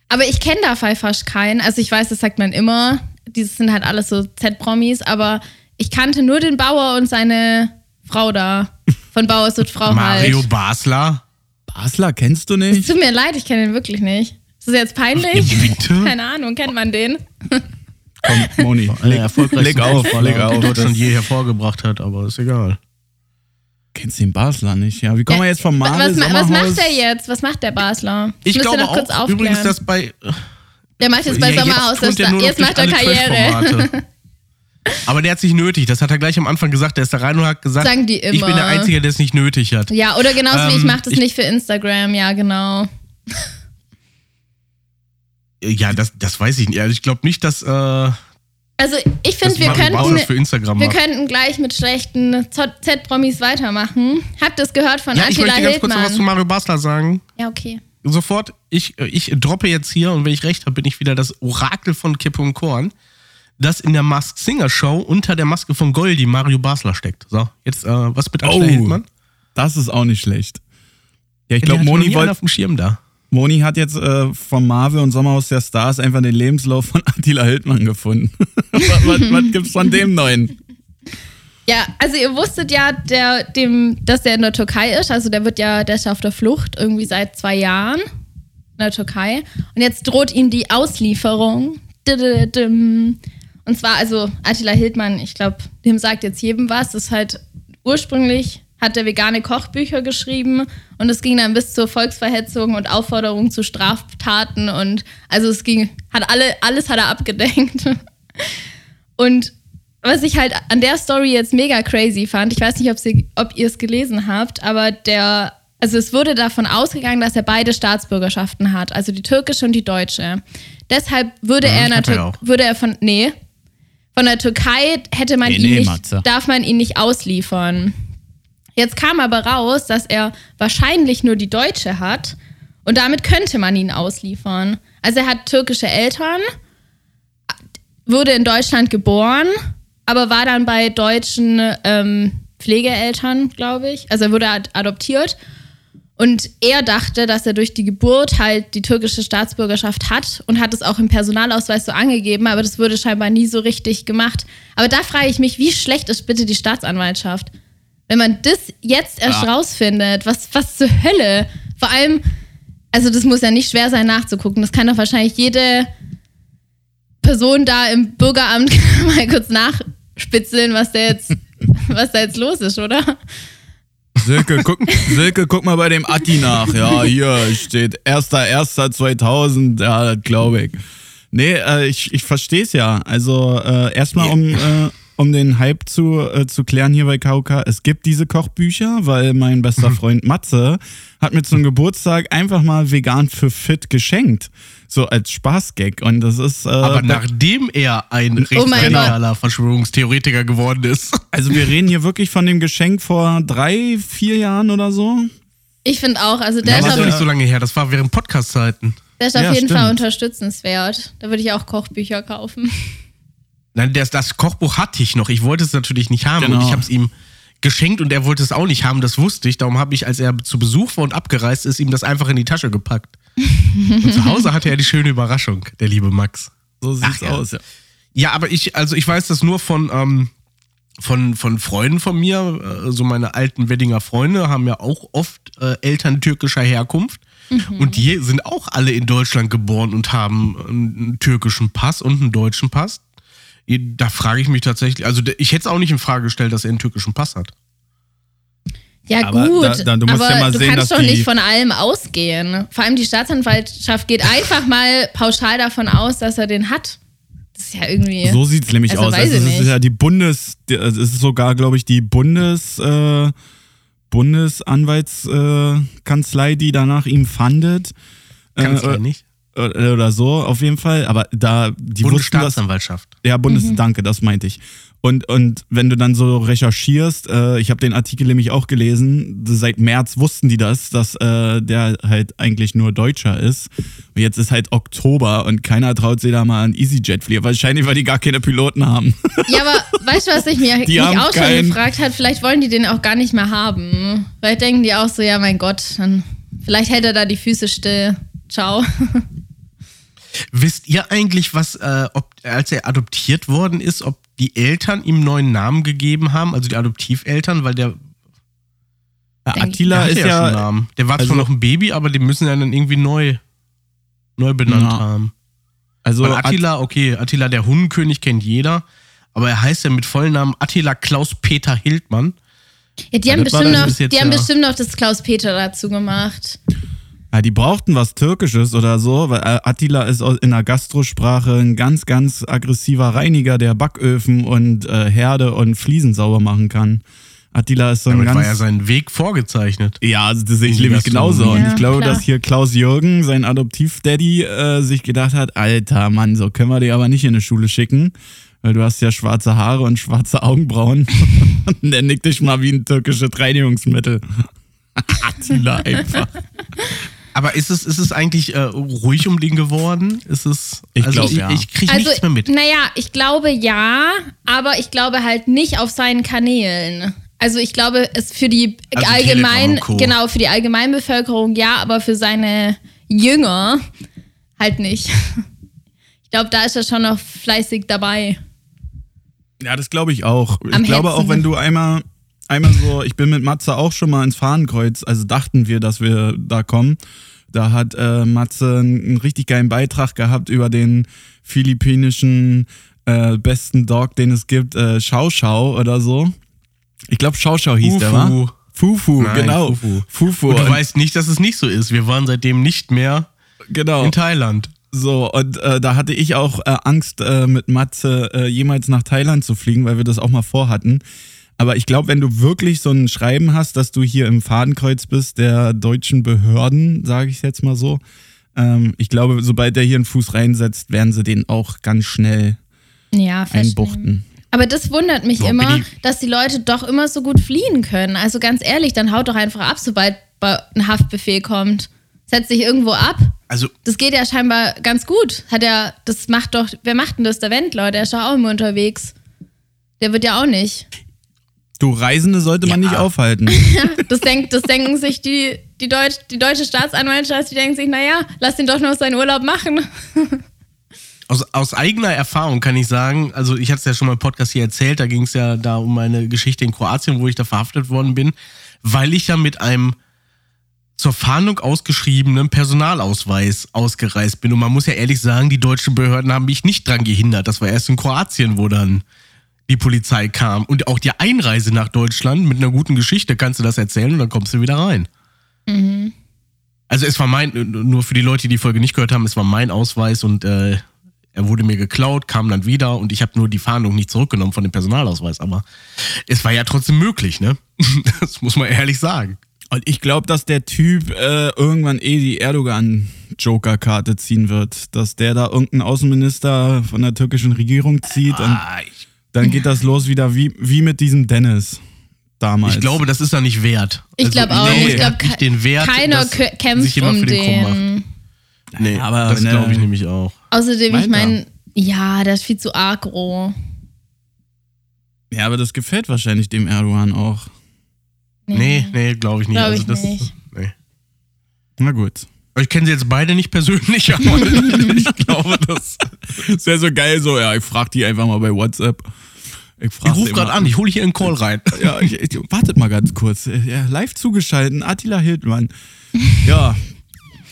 Aber ich kenne da fast keinen. Also ich weiß, das sagt man immer. Dieses sind halt alles so Z-Promis, aber ich kannte nur den Bauer und seine Frau da. Von Bauer wird Frau Mario halt. Basler. Basler kennst du Es nicht? tut mir leid, ich kenne den wirklich nicht. Ist das jetzt peinlich? Bitte? Keine Ahnung, kennt man den? Komm, Moni, leg, leg auf, leg auf. Deutschland je hervorgebracht hat, aber ist egal. Kennst du den Basler nicht? Ja, wie kommen wir jetzt vom Marvel was, was macht der jetzt? Was macht der Basler? Ich müsste glaube noch kurz auch aufklären. übrigens, dass bei der macht jetzt bei Ja, Sommerhaus, jetzt, das jetzt macht er Karriere. Aber der hat sich nötig. Das hat er gleich am Anfang gesagt. Der ist da rein und hat gesagt, Sagen die ich bin immer. der Einzige, der es nicht nötig hat. Ja, oder genauso wie ich Ähm, mache das ich- nicht für Instagram, ja, genau. Ja, das, das weiß ich nicht. Also ich glaube nicht, dass, äh, dass Also ich finde, wir könnten, das für Instagram wir könnten gleich mit schlechten Z-Promis weitermachen. Habt ihr es gehört von Ja, ich Attila möchte ganz kurz noch was zu Hildmann? Mario Basler sagen. Ja, okay. Sofort, ich, ich droppe jetzt hier und wenn ich recht habe, bin ich wieder das Orakel von Kippe und Korn, das in der Mask Singer Show unter der Maske von Goldi Mario Basler steckt. So, jetzt äh, was mit Attila Oh. Hildmann? Das ist auch nicht schlecht. Ja, ich glaube, Moni, nie einer wollt- auf dem Schirm da. Moni hat jetzt äh, vom Marvel und Sommerhaus der Stars einfach den Lebenslauf von Attila Hildmann gefunden. was, was, was gibt's von dem Neuen? Ja, also ihr wusstet ja, der, dem, dass der in der Türkei ist. Also der wird ja, der ist ja auf der Flucht irgendwie seit zwei Jahren in der Türkei. Und jetzt droht ihm die Auslieferung. Und zwar, also Attila Hildmann, ich glaube, dem sagt jetzt jedem was. Ist halt ursprünglich hat er vegane Kochbücher geschrieben und es ging dann bis zur Volksverhetzung und Aufforderung zu Straftaten und also es ging, hat alle, alles hat er abgedenkt. Und was ich halt an der Story jetzt mega crazy fand, ich weiß nicht, ob, sie, ob ihr es gelesen habt, aber der, also es wurde davon ausgegangen, dass er beide Staatsbürgerschaften hat, also die türkische und die deutsche. Deshalb würde Ja, er natürlich, würde er von, nee, von der Türkei hätte man Nee, ihn nee, nicht, Matze. darf man ihn nicht ausliefern. Jetzt kam aber raus, dass er wahrscheinlich nur die deutsche hat und damit könnte man ihn ausliefern. Also er hat türkische Eltern, wurde in Deutschland geboren, aber war dann bei deutschen ähm, Pflegeeltern, glaube ich. Also er wurde ad adoptiert. Und er dachte, dass er durch die Geburt halt die türkische Staatsbürgerschaft hat und hat es auch im Personalausweis so angegeben, aber das wurde scheinbar nie so richtig gemacht. Aber da frage ich mich, wie schlecht ist bitte die Staatsanwaltschaft? Wenn man das jetzt erst Ja. rausfindet, was, was zur Hölle? Vor allem, also das muss ja nicht schwer sein nachzugucken. Das kann doch wahrscheinlich jede Person da im Bürgeramt mal kurz nachspitzeln, was da jetzt, was da jetzt los ist, oder? Silke, guck, Silke, guck mal bei dem Atti nach. Ja, hier steht 1.1.2000. Ja, das glaube ich. Nee, äh, ich, ich verstehe es ja. Also äh, erstmal, um, äh, um den Hype zu, äh, zu klären hier bei KOK. Es gibt diese Kochbücher, weil mein bester Freund Matze hat mir zum Geburtstag einfach mal vegan für fit geschenkt. So als Spaßgag. Und das ist... Äh, Aber be- nachdem er ein Oh rechtsradikaler Verschwörungstheoretiker geworden ist. also wir reden hier wirklich von dem Geschenk vor drei, vier Jahren oder so. Ich finde auch, also der Das ist war auf, doch nicht so lange her, das war während Podcast-Zeiten. der ist auf Ja, jeden stimmt. Fall unterstützenswert. Da würde ich auch Kochbücher kaufen. Nein, das, das Kochbuch hatte ich noch. Ich wollte es natürlich nicht haben Genau. und ich habe es ihm geschenkt und er wollte es auch nicht haben, das wusste ich. Darum habe ich, als er zu Besuch war und abgereist ist, ihm das einfach in die Tasche gepackt. und zu Hause hatte er die schöne Überraschung, der liebe Max. So sieht's Ach aus, ja. Ja, aber ich, also ich weiß das nur von, ähm, von, von Freunden von mir, äh, so meine alten Weddinger Freunde haben ja auch oft äh, Eltern türkischer Herkunft. Und die sind auch alle in Deutschland geboren und haben einen türkischen Pass und einen deutschen Pass. Da frage ich mich tatsächlich, also ich hätte es auch nicht in Frage gestellt, dass er einen türkischen Pass hat. Ja, Aber gut. da- da- du musst aber ja mal du sehen, kannst doch nicht von allem ausgehen. Vor allem die Staatsanwaltschaft geht einfach mal pauschal davon aus, dass er den hat. Das ist ja irgendwie. So sieht's nämlich Also aus. Also ich es ist nicht. ja die Bundes, es ist sogar, glaube ich, die Bundes, äh, Bundesanwaltskanzlei, äh, Kanzlei, die danach ihm fandet. Kann es Äh, ja nicht. Äh, oder so, auf jeden Fall. Aber da, die wussten das. Bundesstaatsanwaltschaft. Ja, Bundes, Mhm. danke, das meinte ich. Und, und wenn du dann so recherchierst, äh, ich habe den Artikel nämlich auch gelesen, seit März wussten die das, dass äh, der halt eigentlich nur Deutscher ist. Und jetzt ist halt Oktober und keiner traut sich da mal an EasyJet fliegen. Wahrscheinlich, weil die gar keine Piloten haben. Ja, aber weißt du, was ich mir Die auch schon keinen- gefragt hat? Vielleicht wollen die den auch gar nicht mehr haben. Vielleicht denken die auch so, ja, mein Gott, dann vielleicht hält er da die Füße still. Ciao. Wisst ihr eigentlich, was, äh, ob, als er adoptiert worden ist, ob die Eltern ihm neuen Namen gegeben haben, also die Adoptiveltern, weil der, Ja, Attila der ist ja, schon einen ja, Namen. Der war also- zwar noch ein Baby, aber den müssen ja dann irgendwie neu, neu benannt Ja. haben. also Weil At- Attila, okay, Attila der Hundenkönig kennt jeder, aber er heißt ja mit vollen Namen Attila Klaus-Peter Hildmann. Ja, die haben, bestimmt noch, die haben ja- bestimmt noch das Klaus-Peter dazu gemacht. Ja, die brauchten was Türkisches oder so, weil äh, Attila ist in der Gastrosprache ein ganz, ganz aggressiver Reiniger, der Backöfen und äh, Herde und Fliesen sauber machen kann. Attila ist so ein Damit ganz. war ja sein Weg vorgezeichnet. Ja, also das sehe ich nämlich genauso. Und Ja, ich glaube, klar. dass hier Klaus Jürgen, sein Adoptiv-Daddy, äh, sich gedacht hat, alter Mann, so können wir dich aber nicht in eine Schule schicken, weil du hast ja schwarze Haare und schwarze Augenbrauen. und der nickt dich mal wie ein türkisches Reinigungsmittel. Attila einfach. Aber ist es, ist es eigentlich äh, ruhig um den geworden? Ist es. Ich also glaub, ich, ja. ich kriege Also, nichts mehr mit. naja, ich glaube ja, aber ich glaube halt nicht auf seinen Kanälen. Also ich glaube, es für die Also allgemein, genau, für die Allgemeinbevölkerung ja, aber für seine Jünger halt nicht. Ich glaube, da ist er schon noch fleißig dabei. Ja, das glaube ich auch. Am ich glaube Hetzen. auch, wenn du einmal, einmal so, ich bin mit Matze auch schon mal ins Fahnenkreuz, also dachten wir, dass wir da kommen. Da hat äh, Matze einen, richtig geilen Beitrag gehabt über den philippinischen äh, besten Dog, den es gibt, äh, Schau Schau oder so. Ich glaube, Schau Schau hieß der, Fufu. wa? Fufu, Nein, genau. Fufu. Fufu. Und du Und- weißt nicht, dass es nicht so ist. Wir waren seitdem nicht mehr genau. in Thailand. So, und äh, da hatte ich auch äh, Angst, äh, mit Matze äh, jemals nach Thailand zu fliegen, weil wir das auch mal vorhatten. Aber ich glaube, wenn du wirklich so ein Schreiben hast, dass du hier im Fadenkreuz bist der deutschen Behörden, sage ich jetzt mal so, ähm, ich glaube, sobald der hier einen Fuß reinsetzt, werden sie den auch ganz schnell Ja, einbuchten. Aber das wundert mich So, immer, dass die Leute doch immer so gut fliehen können. Also ganz ehrlich, dann haut doch einfach ab, sobald ein Haftbefehl kommt. Setzt sich irgendwo ab. Also, Das geht ja scheinbar ganz gut. Hat er, das macht doch, wer macht denn das? Der Wendler, der ist doch auch immer unterwegs. Der wird ja auch nicht. Du Reisende sollte man Ja. nicht aufhalten. Das, denkt, das denken sich die, die, Deutsch, die deutsche Staatsanwaltschaft, die denken sich, naja, lass ihn doch noch seinen Urlaub machen. aus, aus eigener Erfahrung kann ich sagen, also ich hatte es ja schon mal im Podcast hier erzählt, da ging es ja da um meine Geschichte in Kroatien, wo ich da verhaftet worden bin, weil ich ja mit einem zur Fahndung ausgeschriebenen Personalausweis ausgereist bin. Und man muss ja ehrlich sagen, die deutschen Behörden haben mich nicht dran gehindert. Das war erst in Kroatien, wo dann die Polizei kam. Und auch die Einreise nach Deutschland mit einer guten Geschichte kannst du das erzählen und dann kommst du wieder rein. Also es war mein, nur für die Leute, die die Folge nicht gehört haben, es war mein Ausweis und äh, er wurde mir geklaut, kam dann wieder und ich habe nur die Fahndung nicht zurückgenommen von dem Personalausweis. Aber es war ja trotzdem möglich, ne? Das muss man ehrlich sagen. Und ich glaube, dass der Typ äh, irgendwann eh die Erdogan-Joker-Karte ziehen wird. Dass der da irgendeinen Außenminister von der türkischen Regierung zieht und Ah, ich, dann geht das los wieder wie, wie mit diesem Dennis damals. ich glaube, das ist er nicht wert. Ich glaube auch nee. Ich glaube, nicht den Wert, keiner kämpft sich jemand um für den den. Nee, aber das glaube ich nämlich auch. Außerdem, Meint ich meine, ja, der ist viel zu agro. Ja, aber das gefällt wahrscheinlich dem Erdogan auch. Nee, nee, glaube ich nicht. Glaub also ich das, nicht. Nee. Na gut. Ich kenne sie jetzt beide nicht persönlich, aber ich glaube, das. Das wäre so geil, so, ja, ich frag die einfach mal bei WhatsApp. Ich, Ich rufe gerade an, ich hole hier einen Call rein. Ja, ich, ich, wartet mal ganz kurz. Ja, live zugeschalten, Attila Hildmann. Ja.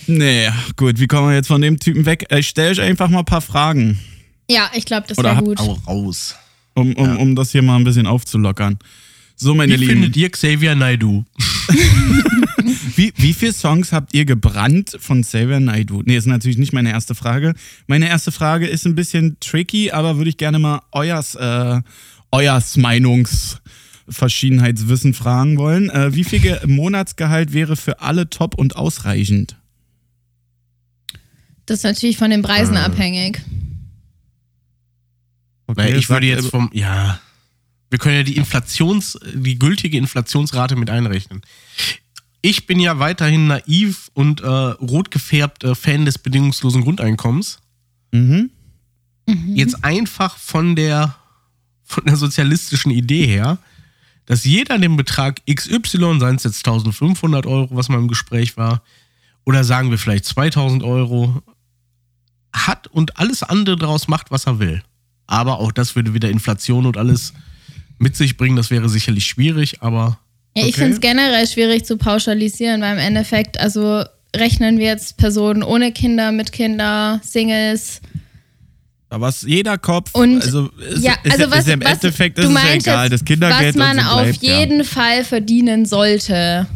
Nee, gut, wie kommen wir jetzt von dem Typen weg? Ich stelle euch einfach mal ein paar Fragen, Ja, ich glaube, das wäre gut. Au raus. um, um, Ja. um das hier mal ein bisschen aufzulockern. So, meine Wie Lieben, findet ihr Xavier Naidu? wie, wie viele Songs habt ihr gebrannt von Xavier Naidoo? Nee, ist natürlich nicht meine erste Frage. Meine erste Frage ist ein bisschen tricky, aber würde ich gerne mal euers, äh, euers Meinungsverschiedenheitswissen fragen wollen. Äh, wie viel Ge Monatsgehalt wäre für alle top und ausreichend? Das ist natürlich von den Preisen Äh. abhängig. Okay, ich würde jetzt vom, ja, wir können ja die Inflations, die gültige Inflationsrate mit einrechnen. Ich bin ja weiterhin naiv und äh, rot gefärbt äh, Fan des bedingungslosen Grundeinkommens. Mhm. Jetzt einfach von der, von der sozialistischen Idee her, dass jeder den Betrag XY, seien es jetzt 1500 Euro, was mal im Gespräch war, oder sagen wir vielleicht 2000 Euro, hat und alles andere daraus macht, was er will. Aber auch das würde wieder Inflation und alles mit sich bringen. Das wäre sicherlich schwierig, aber Ja, ich Okay. finde es generell schwierig zu pauschalisieren, weil im Endeffekt, also rechnen wir jetzt Personen ohne Kinder, mit Kinder, Singles. Was jeder Kopf, Und also ist, ja, ist, also was, ist im was Endeffekt ist es ja egal, das Kindergeld was man so auf bleibt, jeden Fall verdienen sollte.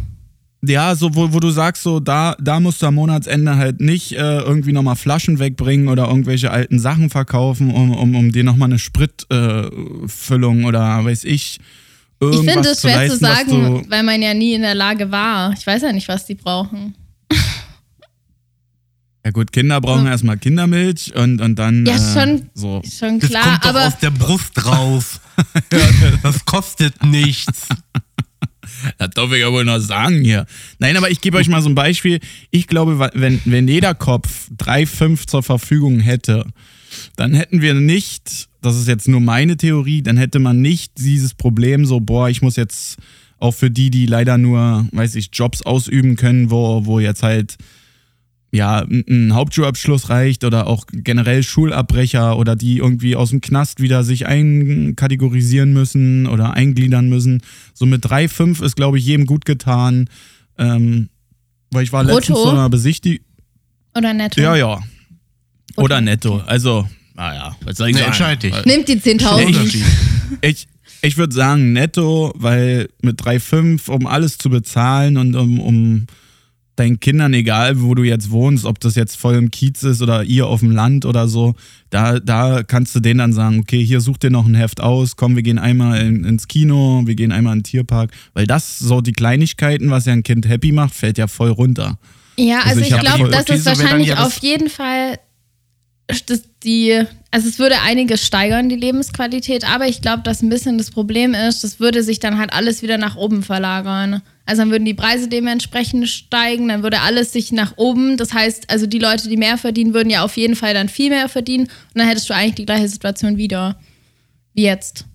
Ja, so wo, wo du sagst, so da, da musst du am Monatsende halt nicht äh, irgendwie nochmal Flaschen wegbringen oder irgendwelche alten Sachen verkaufen, um, um, um dir nochmal eine Spritfüllung äh, oder weiß ich. Ich Irgendwas finde es schwer zu leisten, sagen, weil man ja nie in der Lage war. Ich weiß ja nicht, was die brauchen. Ja gut, Kinder brauchen Ja. erstmal Kindermilch und, und dann. Ja, äh, schon. So. Ist schon das klar, kommt doch aber aus der Brust raus. das kostet nichts. Das darf ich ja wohl noch sagen hier. Nein, aber ich gebe euch mal so ein Beispiel. Ich glaube, wenn, wenn jeder Kopf 3,5 zur Verfügung hätte, dann hätten wir nicht, das ist jetzt nur meine Theorie, dann hätte man nicht dieses Problem so, boah, ich muss jetzt auch für die, die leider nur, weiß ich, Jobs ausüben können, wo, wo jetzt halt ja, ein Hauptschulabschluss reicht oder auch generell Schulabbrecher oder die irgendwie aus dem Knast wieder sich einkategorisieren müssen oder eingliedern müssen. So mit 3, 5 ist, glaube ich, jedem gut getan. Ähm, Weil ich war Brutto? letztens zu einer Besichtigung. Oder netto? Ja, ja. Oder Okay. netto. Also, naja, was soll ich Nee, sagen? entscheid dich. Nimmt die 10.000. Unterschied. Ich, ich würde sagen netto, weil mit 3,5, um alles zu bezahlen und um, um deinen Kindern, egal wo du jetzt wohnst, ob das jetzt voll im Kiez ist oder ihr auf dem Land oder so, da, da kannst du denen dann sagen, okay, hier such dir noch ein Heft aus, komm, wir gehen einmal in, ins Kino, wir gehen einmal in den Tierpark, weil das so die Kleinigkeiten, was ja ein Kind happy macht, fällt ja voll runter. Ja, Also also, ich ich glaube, das ist wahrscheinlich auf jeden Fall das, die, also es würde einiges steigern, die Lebensqualität, aber ich glaube, dass ein bisschen das Problem ist, das würde sich dann halt alles wieder nach oben verlagern. Also dann würden die Preise dementsprechend steigen, dann würde alles sich nach oben, das heißt, also die Leute, die mehr verdienen, würden ja auf jeden Fall dann viel mehr verdienen und dann hättest du eigentlich die gleiche Situation wieder wie jetzt.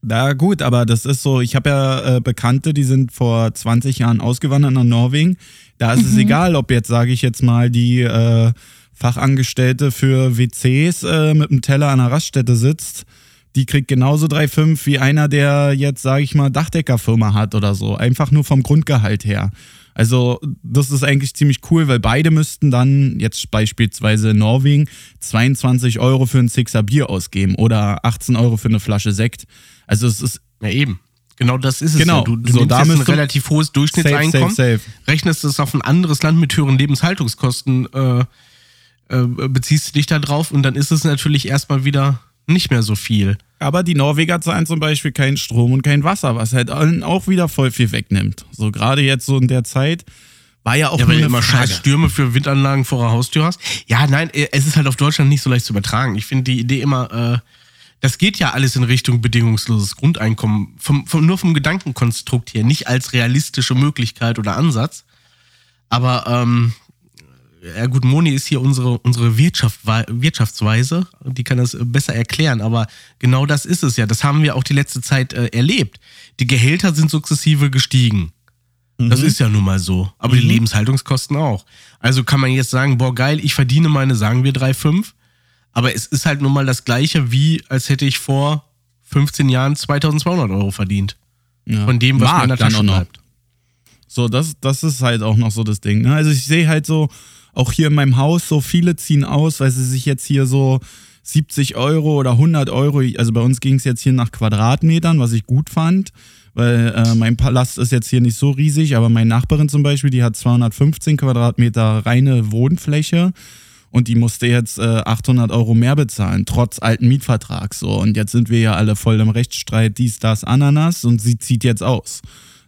Na gut, aber das ist so, ich habe ja äh, Bekannte, die sind vor 20 Jahren ausgewandert nach Norwegen. Da ist es egal, ob jetzt, sage ich jetzt mal, die äh, Fachangestellte für WCs äh, mit einem Teller an der Raststätte sitzt. Die kriegt genauso 3,5 wie einer, der jetzt, sage ich mal, Dachdeckerfirma hat oder so. Einfach nur vom Grundgehalt her. Also, das ist eigentlich ziemlich cool, weil beide müssten dann, jetzt beispielsweise in Norwegen, 22 Euro für ein Sixer Bier ausgeben oder 18 Euro für eine Flasche Sekt. Also, es ist Ja, eben. Genau das ist es Genau. ja. Du, du So, nimmst ein relativ hohes Durchschnittseinkommen, Safe, safe, rechnest es auf ein anderes Land mit höheren Lebenshaltungskosten, äh, äh, beziehst du dich da drauf und dann ist es natürlich erstmal wieder nicht mehr so viel. Aber die Norweger zahlen zum Beispiel keinen Strom und kein Wasser, was halt allen auch wieder voll viel wegnimmt. So gerade jetzt so in der Zeit war ja auch Ja, nur eine immer Frage. scheiß Stürme für Windanlagen vor der Haustür hast. Ja, nein, äh, es ist halt auf Deutschland nicht so leicht zu übertragen. Ich finde die Idee immer, äh, das geht ja alles in Richtung bedingungsloses Grundeinkommen. Vom, vom, nur vom Gedankenkonstrukt her, nicht als realistische Möglichkeit oder Ansatz. Aber, ähm, ja gut, Moni ist hier unsere, unsere Wirtschaft, Wirtschaftsweise, die kann das besser erklären, aber genau das ist es ja. Das haben wir auch die letzte Zeit äh, erlebt. Die Gehälter sind sukzessive gestiegen. Das ist ja nun mal so. Aber die Lebenshaltungskosten auch. Also kann man jetzt sagen, boah, geil, ich verdiene meine, sagen wir 3,5. Aber es ist halt nun mal das Gleiche, wie als hätte ich vor 15 Jahren 2200 Euro verdient. Ja. Von dem, was mir in der Mark Tasche bleibt. So, das, das ist halt auch noch so das Ding. Ne? Also ich sehe halt so, auch hier in meinem Haus, so viele ziehen aus, weil sie sich jetzt hier so 70 Euro oder 100 Euro, also bei uns ging es jetzt hier nach Quadratmetern, was ich gut fand, weil äh, mein Palast ist jetzt hier nicht so riesig, aber meine Nachbarin zum Beispiel, die hat 215 Quadratmeter reine Wohnfläche und die musste jetzt äh, 800 Euro mehr bezahlen, trotz alten Mietvertrags. So. Und jetzt sind wir ja alle voll im Rechtsstreit, dies, das, Ananas und sie zieht jetzt aus.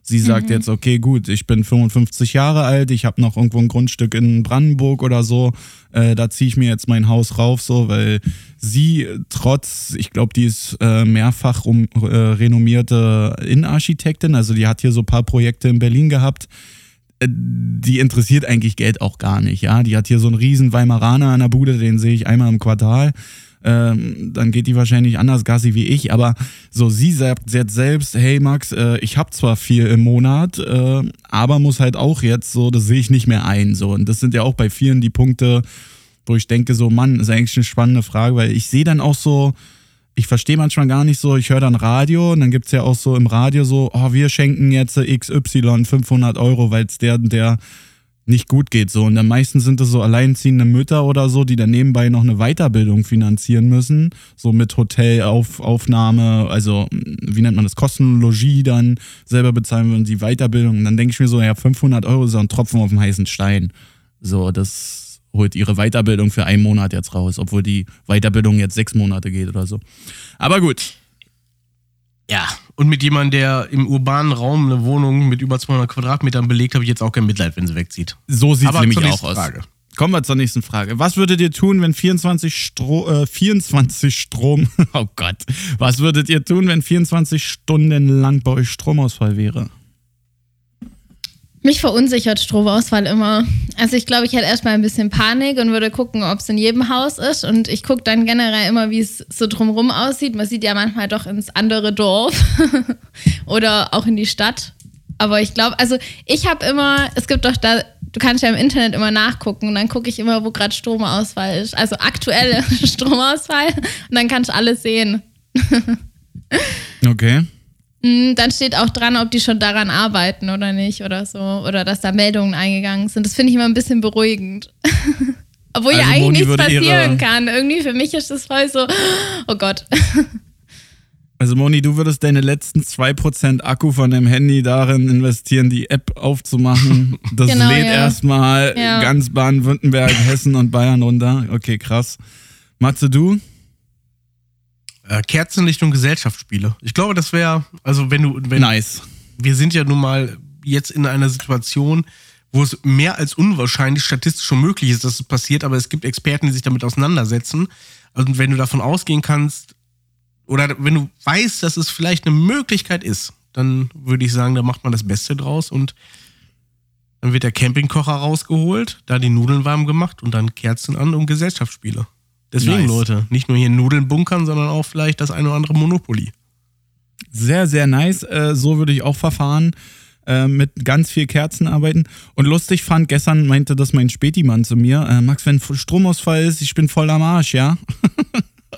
Sie sagt jetzt, okay, gut, ich bin 55 Jahre alt, ich habe noch irgendwo ein Grundstück in Brandenburg oder so, äh, da ziehe ich mir jetzt mein Haus rauf, so, weil sie äh, trotz, ich glaube, die ist äh, mehrfach um, äh, renommierte Innenarchitektin, also die hat hier so ein paar Projekte in Berlin gehabt, äh, die interessiert eigentlich Geld auch gar nicht, ja. Die hat hier so einen riesen Weimaraner an der Bude, den sehe ich einmal im Quartal. Ähm, dann geht die wahrscheinlich anders Gassi wie ich, aber so sie sagt jetzt selbst, hey Max, äh, ich habe zwar viel im Monat, äh, aber muss halt auch jetzt so, das sehe ich nicht mehr ein. So. Und das sind ja auch bei vielen die Punkte, wo ich denke, so, Mann, ist eigentlich eine spannende Frage, weil ich sehe dann auch so, ich verstehe manchmal gar nicht so, ich höre dann Radio und dann gibt's ja auch so im Radio so, oh, wir schenken jetzt XY 500 Euro, weil es der, der nicht gut geht so. Und dann meistens sind es so alleinziehende Mütter oder so, die dann nebenbei noch eine Weiterbildung finanzieren müssen, so mit Hotelaufnahme, also wie nennt man das, Kostenlogie dann selber bezahlen würden, die Weiterbildung. Und dann denke ich mir so, ja, 500 Euro ist ein Tropfen auf dem heißen Stein. So, das holt ihre Weiterbildung für einen Monat jetzt raus, obwohl die Weiterbildung jetzt sechs Monate geht oder so. Aber gut, Ja, und mit jemandem, der im urbanen Raum eine Wohnung mit über 200 Quadratmetern belegt, habe ich jetzt auch kein Mitleid, wenn sie wegzieht. So sieht es nämlich auch aus. Frage. Kommen wir zur nächsten Frage. Was würdet ihr tun, wenn 24, Stro äh, 24 Strom, oh Gott, was würdet ihr tun, wenn 24 Stunden lang bei euch Stromausfall wäre? Mich verunsichert Stromausfall immer. Also ich glaube, ich hätte erstmal ein bisschen Panik und würde gucken, ob es in jedem Haus ist. Und ich gucke dann generell immer, wie es so drumrum aussieht. Man sieht ja manchmal doch ins andere Dorf oder auch in die Stadt. Aber ich glaube, also ich habe immer, es gibt doch da, du kannst ja im Internet immer nachgucken und dann gucke ich immer, wo gerade Stromausfall ist. Also aktuelle Stromausfall und dann kannst du alles sehen. Okay. Mm, Dann steht auch dran, ob die schon daran arbeiten oder nicht oder so. Oder dass da Meldungen eingegangen sind. Das finde ich immer ein bisschen beruhigend. Obwohl ja Also eigentlich Moni nichts passieren kann. Irgendwie für mich ist das voll so, oh Gott. Also Moni, du würdest deine letzten 2% Akku von dem Handy darin investieren, die App aufzumachen. Das Genau, lädt ja. erstmal Ja. ganz Baden-Württemberg, Hessen und Bayern runter. Okay, krass. Matze, du? Äh, Kerzenlichtung Gesellschaftsspiele. Ich glaube, das wäre, also wenn du, wenn, Nice. wir sind ja nun mal jetzt in einer Situation, wo es mehr als unwahrscheinlich statistisch schon möglich ist, dass es passiert, aber es gibt Experten, die sich damit auseinandersetzen. Und wenn du davon ausgehen kannst, oder wenn du weißt, dass es vielleicht eine Möglichkeit ist, dann würde ich sagen, da macht man das Beste draus und dann wird der Campingkocher rausgeholt, da die Nudeln warm gemacht und dann Kerzen an und Gesellschaftsspiele. Deswegen, Nice. Leute, nicht nur hier Nudeln bunkern, sondern auch vielleicht das eine oder andere Monopoly. Sehr, sehr nice. Äh, so würde ich auch verfahren. Äh, mit ganz viel Kerzen arbeiten. Und lustig fand, gestern meinte das mein Spätimann zu mir, äh, Max, wenn Stromausfall ist, ich bin voll am Arsch, ja?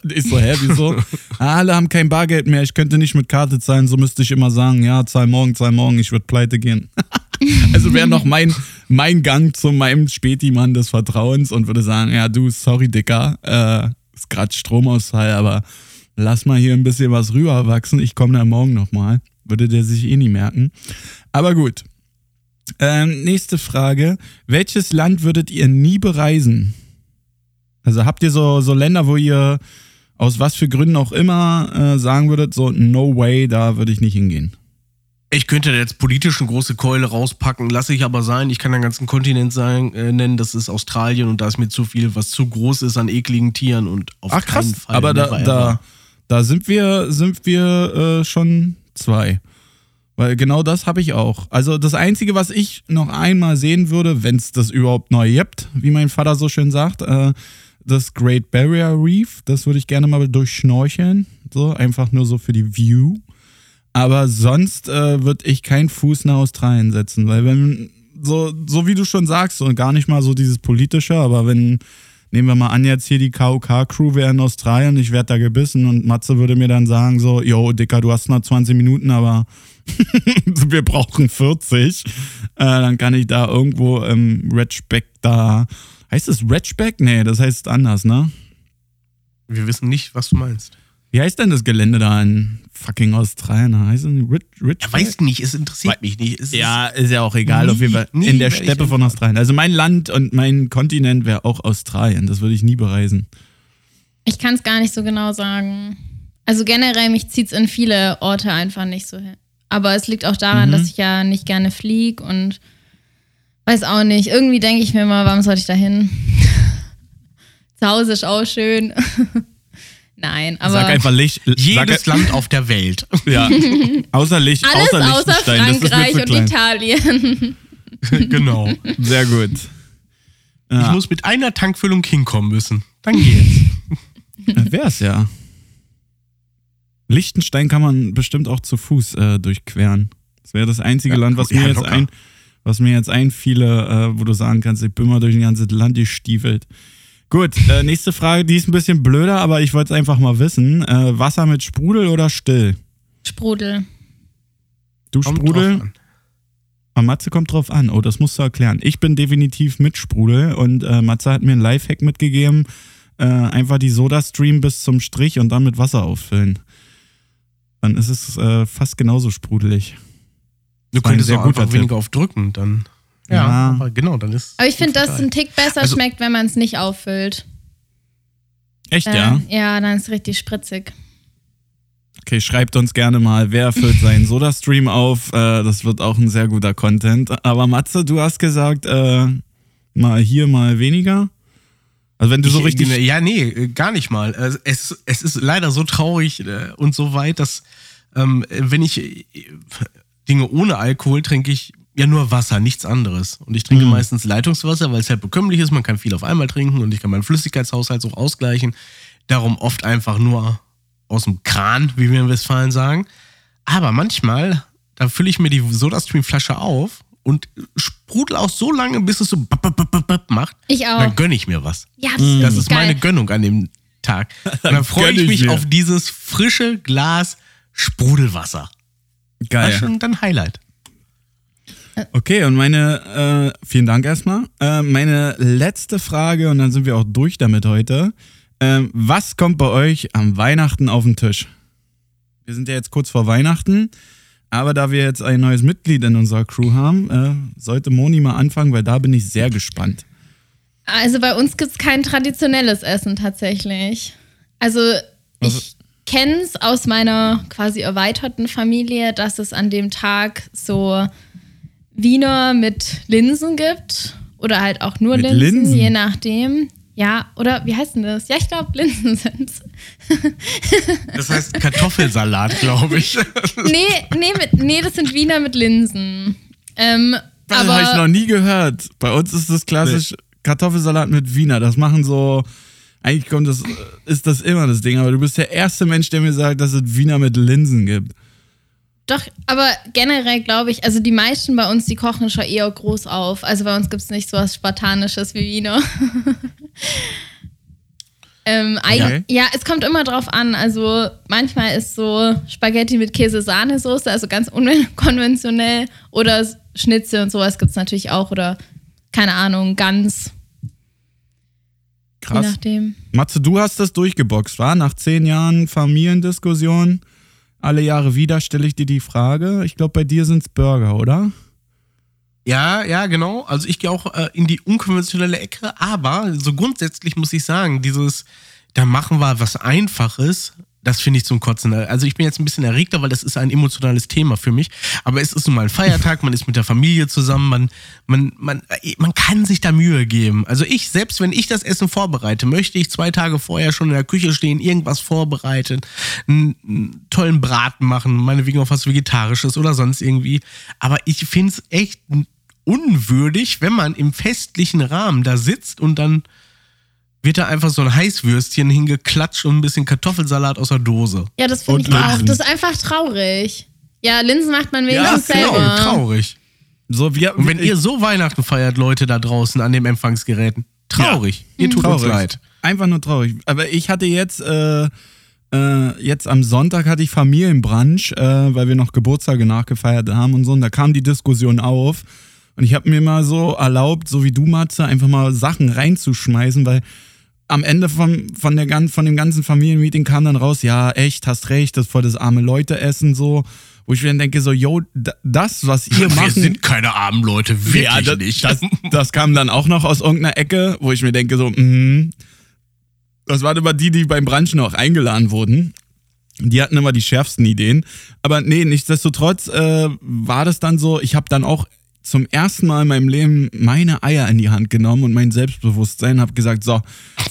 Und ich so, hä, wieso? alle haben kein Bargeld mehr, ich könnte nicht mit Karte zahlen, so müsste ich immer sagen, ja, zahl morgen, zahl morgen, ich würde pleite gehen. also wäre noch mein, mein Gang zu meinem Spätimann des Vertrauens und würde sagen, ja, du, sorry, Dicker, äh, ist gerade Stromausfall, aber lass mal hier ein bisschen was rüberwachsen, ich komme dann morgen nochmal. Würde der sich eh nie merken. Aber gut. Ähm, nächste Frage. Welches Land würdet ihr nie bereisen? Also habt ihr so, so Länder, wo ihr aus was für Gründen auch immer äh, sagen würdet, so no way, da würde ich nicht hingehen. Ich könnte jetzt politisch eine große Keule rauspacken, lasse ich aber sein. Ich kann einen ganzen Kontinent sein, äh, nennen, das ist Australien und da ist mir zu viel, was zu groß ist an ekligen Tieren und auf Ach krass, keinen Fall. aber da, da, da sind wir, sind wir äh, schon zwei. Weil genau das habe ich auch. Also das Einzige, was ich noch einmal sehen würde, wenn es das überhaupt neu gibt, wie mein Vater so schön sagt, äh, das Great Barrier Reef, das würde ich gerne mal durchschnorcheln. So, einfach nur so für die View. Aber sonst äh, würde ich keinen Fuß nach Australien setzen, weil wenn, so, so wie du schon sagst, und gar nicht mal so dieses politische, aber wenn, nehmen wir mal an, jetzt hier die KOK-Crew wäre in Australien, ich werde da gebissen und Matze würde mir dann sagen so, yo, Dicker, du hast noch 20 Minuten, aber wir brauchen 40. Äh, dann kann ich da irgendwo im Redback da, heißt es Redback? Nee, das heißt anders, ne? Wir wissen nicht, was du meinst. Wie heißt denn das Gelände da in fucking Australien? Heißt es Rich, Rich Er weiß nicht, es interessiert mich nicht. Es Ja, ist ja auch egal, Nie, auf jeden Fall. nie in der Steppe von. Australien. Also mein Land und mein Kontinent wäre auch Australien. Das würde ich nie bereisen. Ich kann es gar nicht so genau sagen. Also generell, mich zieht es in viele Orte einfach nicht so hin. Aber es liegt auch daran, Mhm. dass ich ja nicht gerne fliege und weiß auch nicht. Irgendwie denke ich mir mal, warum sollte ich da hin? Zu Hause ist auch schön. Nein, aber sag einfach Licht. Jedes sag, Land auf der Welt. Ja. Außer Licht. alles außer außer Frankreich und klein. Italien. genau. Sehr gut. Ich Ja, muss mit einer Tankfüllung hinkommen müssen. Dann geht's. wär's ja. Liechtenstein kann man bestimmt auch zu Fuß äh, durchqueren. Das wäre das einzige Ja, Land, was ja, mir jetzt ein, was mir jetzt einfiele, äh, wo du sagen kannst, ich bin mal durch ein ganzes Land gestiefelt. Gut, äh, nächste Frage, die ist ein bisschen blöder, aber ich wollte es einfach mal wissen. Äh, Wasser mit Sprudel oder still? Sprudel. Du Kommt Sprudel? drauf an. Ah, Matze kommt drauf an. Oh, das musst du erklären. Ich bin definitiv mit Sprudel und äh, Matze hat mir einen Lifehack mitgegeben. Äh, einfach die Soda-Stream bis zum Strich und dann mit Wasser auffüllen. Dann ist es äh, fast genauso sprudelig. Du könntest sehr auch einfach Tipp. weniger auf drücken, dann. Ja. aber genau, dann ist. Aber ich finde, dass es ein Tick besser Also- schmeckt, wenn man es nicht auffüllt. Echt, Äh, ja? Ja, dann ist es richtig spritzig. Okay, schreibt uns gerne mal, wer füllt seinen Soda-Stream auf. Äh, das wird auch ein sehr guter Content. Aber Matze, du hast gesagt, äh, mal hier, mal weniger. Also wenn du so Ich- richtig... Ja, nee, äh, gar nicht mal. Also Es, es ist leider so traurig äh, und so weit, dass ähm, wenn ich äh, Dinge ohne Alkohol trinke ich ja nur Wasser, nichts anderes. Und ich trinke Mhm. meistens Leitungswasser, weil es halt bekömmlich ist. Man kann viel auf einmal trinken und ich kann meinen Flüssigkeitshaushalt so ausgleichen. Darum oft einfach nur aus dem Kran, wie wir in Westfalen sagen. Aber manchmal, da fülle ich mir die Sodastream-Flasche auf und sprudel auch so lange, bis es so bap, bap, bap, bap, macht. Ich auch. dann gönne ich mir was. Ja, das, Das ist ist geil. meine Gönnung an dem Tag. Und dann freue Gönn ich ich mich mir. auf dieses frische Glas Sprudelwasser. Geil. schon dann Highlight. Okay, und meine, äh, vielen Dank erstmal. Äh, meine letzte Frage, und dann sind wir auch durch damit heute. Ähm, was kommt bei euch am Weihnachten auf den Tisch? Wir sind ja jetzt kurz vor Weihnachten, aber da wir jetzt ein neues Mitglied in unserer Crew haben, äh, sollte Moni mal anfangen, weil da bin ich sehr gespannt. Also bei uns gibt es kein traditionelles Essen tatsächlich. Also- ich kenne es aus meiner quasi erweiterten Familie, dass es an dem Tag so Wiener mit Linsen gibt oder halt auch nur Linsen, Linsen? je nachdem. Ja, oder wie heißt denn das? Ja, ich glaube, Linsen sind's. Das heißt Kartoffelsalat, glaube ich. Nee, nee, mit, nee, das sind Wiener mit Linsen. Ähm, Das habe ich noch nie gehört. Bei uns ist das klassisch Kartoffelsalat mit Wiener. Das machen so. Eigentlich kommt das, ist das immer das Ding, aber du bist der erste Mensch, der mir sagt, dass es Wiener mit Linsen gibt. Doch, aber generell glaube ich, also die meisten bei uns, die kochen schon eher groß auf. Also bei uns gibt es nicht so was Spartanisches wie Wiener. ähm, Okay. Ja, es kommt immer drauf an. Also manchmal ist so Spaghetti mit Käse-Sahnesoße, also ganz unkonventionell. Oder Schnitzel und sowas gibt es natürlich auch. Oder keine Ahnung, Gans, je Krass. nachdem. Matze, du hast das durchgeboxt, war? Nach zehn Jahren Familiendiskussion, alle Jahre wieder stelle ich dir die Frage. Ich glaube, bei dir sind es Burger, oder? Ja, ja, genau. Also ich gehe auch äh, in die unkonventionelle Ecke, aber so grundsätzlich muss ich sagen, dieses, da machen wir was Einfaches, das finde ich zum Kotzen. Also ich bin jetzt ein bisschen erregter, weil das ist ein emotionales Thema für mich. Aber es ist nun mal ein Feiertag, man ist mit der Familie zusammen, man, man, man, man kann sich da Mühe geben. Also ich, selbst wenn ich das Essen vorbereite, möchte ich zwei Tage vorher schon in der Küche stehen, irgendwas vorbereiten, einen, einen tollen Braten machen, meinetwegen auch was Vegetarisches oder sonst irgendwie. Aber ich finde es echt unwürdig, wenn man im festlichen Rahmen da sitzt und dann wird da einfach so ein Heißwürstchen hingeklatscht und ein bisschen Kartoffelsalat aus der Dose. Ja, das finde ich auch. Das ist einfach traurig. Ja, Linsen macht man wenigstens genau, selber. traurig. So, wir, Und wenn ihr so Weihnachten feiert, Leute da draußen an den Empfangsgeräten, traurig. Ihr tut uns traurig. leid. Einfach nur traurig. Aber ich hatte jetzt, äh, äh, jetzt am Sonntag hatte ich Familienbrunch, äh, weil wir noch Geburtstage nachgefeiert haben und so. Und da kam die Diskussion auf. Und ich habe mir mal so erlaubt, so wie du, Matze, einfach mal Sachen reinzuschmeißen, weil am Ende von, von, der, von dem ganzen Familienmeeting kam dann raus, ja, echt, hast recht, das voll das arme Leute-Essen so. Wo ich mir dann denke, so, yo, das, was ihr Wir macht. sind keine armen Leute, wirklich Ja, das, nicht. Das, das kam dann auch noch aus irgendeiner Ecke, wo ich mir denke, so, mhm. Das waren immer die, die beim Branchen auch eingeladen wurden. Die hatten immer die schärfsten Ideen. Aber nee, nichtsdestotrotz äh, war das dann so, ich habe dann auch zum ersten Mal in meinem Leben meine Eier in die Hand genommen und mein Selbstbewusstsein, habe gesagt, so,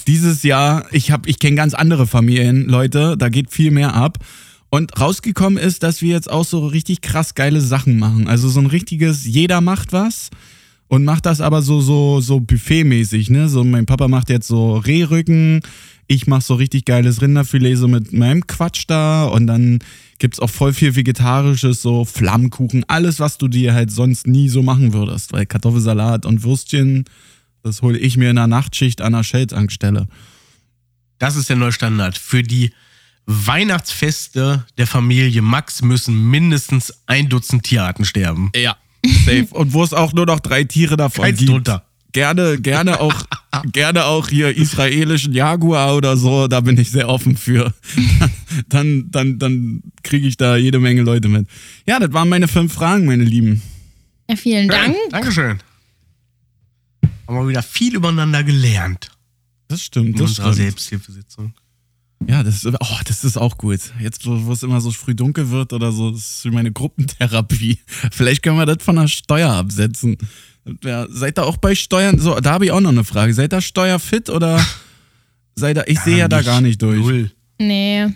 dieses Jahr, ich, ich kenne ganz andere Familien, Leute, da geht viel mehr ab. Und rausgekommen ist, dass wir jetzt auch so richtig krass geile Sachen machen. Also so ein richtiges, jeder macht was und macht das aber so, so, so buffetmäßig, ne? So, mein Papa macht jetzt so Rehrücken, ich mach so richtig geiles Rinderfilet so mit meinem Quatsch da und dann gibt's auch voll viel Vegetarisches, so Flammkuchen, alles, was du dir halt sonst nie so machen würdest, weil Kartoffelsalat und Würstchen, das hole ich mir in der Nachtschicht an der Scheldtankstelle. Das ist der neue Standard. Für die Weihnachtsfeste der Familie Max müssen mindestens ein Dutzend Tierarten sterben. Ja. Safe. Und wo es auch nur noch drei Tiere davon Keins gibt. drunter. Gerne, gerne auch, gerne auch hier israelischen Jaguar oder so, da bin ich sehr offen für. Dann, dann, dann kriege ich da jede Menge Leute mit. Ja, das waren meine fünf Fragen, meine Lieben. Ja, vielen Dank. Dankeschön. Haben wir wieder viel übereinander gelernt Das stimmt, in das unserer stimmt. Selbsthilfesitzung. Ja, das ist, oh, das ist auch gut. Jetzt, wo, wo es immer so früh dunkel wird oder so, das ist wie meine Gruppentherapie. Vielleicht können wir das von der Steuer absetzen. Ja, seid ihr auch bei Steuern? So, da habe ich auch noch eine Frage. Seid ihr steuerfit oder seid ihr, ich sehe ja da gar nicht durch. Null. Nee.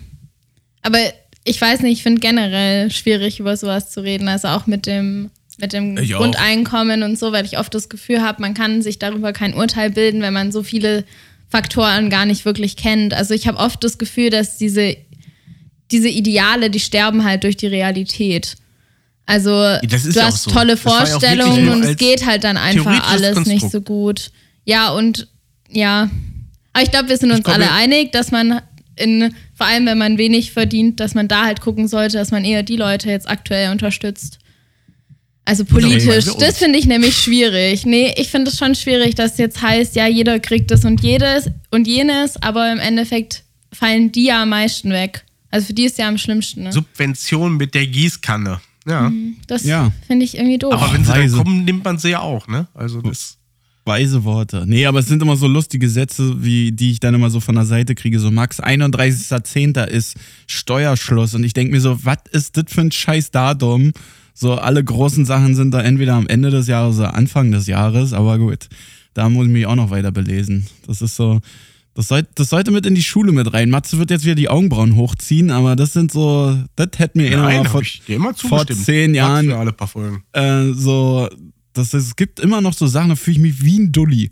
Aber ich weiß nicht, ich finde generell schwierig, über sowas zu reden. Also auch mit dem, mit dem Ich auch. Grundeinkommen und so, weil ich oft das Gefühl habe, man kann sich darüber kein Urteil bilden, wenn man so viele Faktoren gar nicht wirklich kennt. Also ich habe oft das Gefühl, dass diese, diese Ideale, die sterben halt durch die Realität. Also das ist du ja hast so. tolle ja Vorstellungen nur und es geht halt dann einfach alles nicht Konstrukt. so gut. Ja, und ja. Aber ich glaube, wir sind uns glaub, alle einig, dass man in, vor allem wenn man wenig verdient, dass man da halt gucken sollte, dass man eher die Leute jetzt aktuell unterstützt. Also politisch, wir uns. das finde ich nämlich schwierig. Nee, ich finde es schon schwierig, dass jetzt heißt, ja, jeder kriegt das und jedes und jenes, aber im Endeffekt fallen die ja am meisten weg. Also für die ist ja am schlimmsten. Ne? Subvention mit der Gießkanne. Ja. Das Ja. finde ich irgendwie doof. Aber wenn sie Weise. dann kommen, nimmt man sie ja auch, ne? Also das. Weise Worte. Nee, aber es sind immer so lustige Sätze, wie die ich dann immer so von der Seite kriege. So, Max, 31.10. ist Steuerschluss. Und ich denke mir so, was ist das für ein scheiß Datum? So, alle großen Sachen sind da entweder am Ende des Jahres oder Anfang des Jahres. Aber gut, da muss ich mich auch noch weiter belesen. Das ist so, das, soll, das sollte mit in die Schule mit rein. Matze wird jetzt wieder die Augenbrauen hochziehen, aber das sind so, das hätte mir eh noch mal Nein, vor, ich dir immer vor zehn Jahren Für alle paar Folgen. äh, so, das, es gibt immer noch so Sachen, da fühle ich mich wie ein Dulli.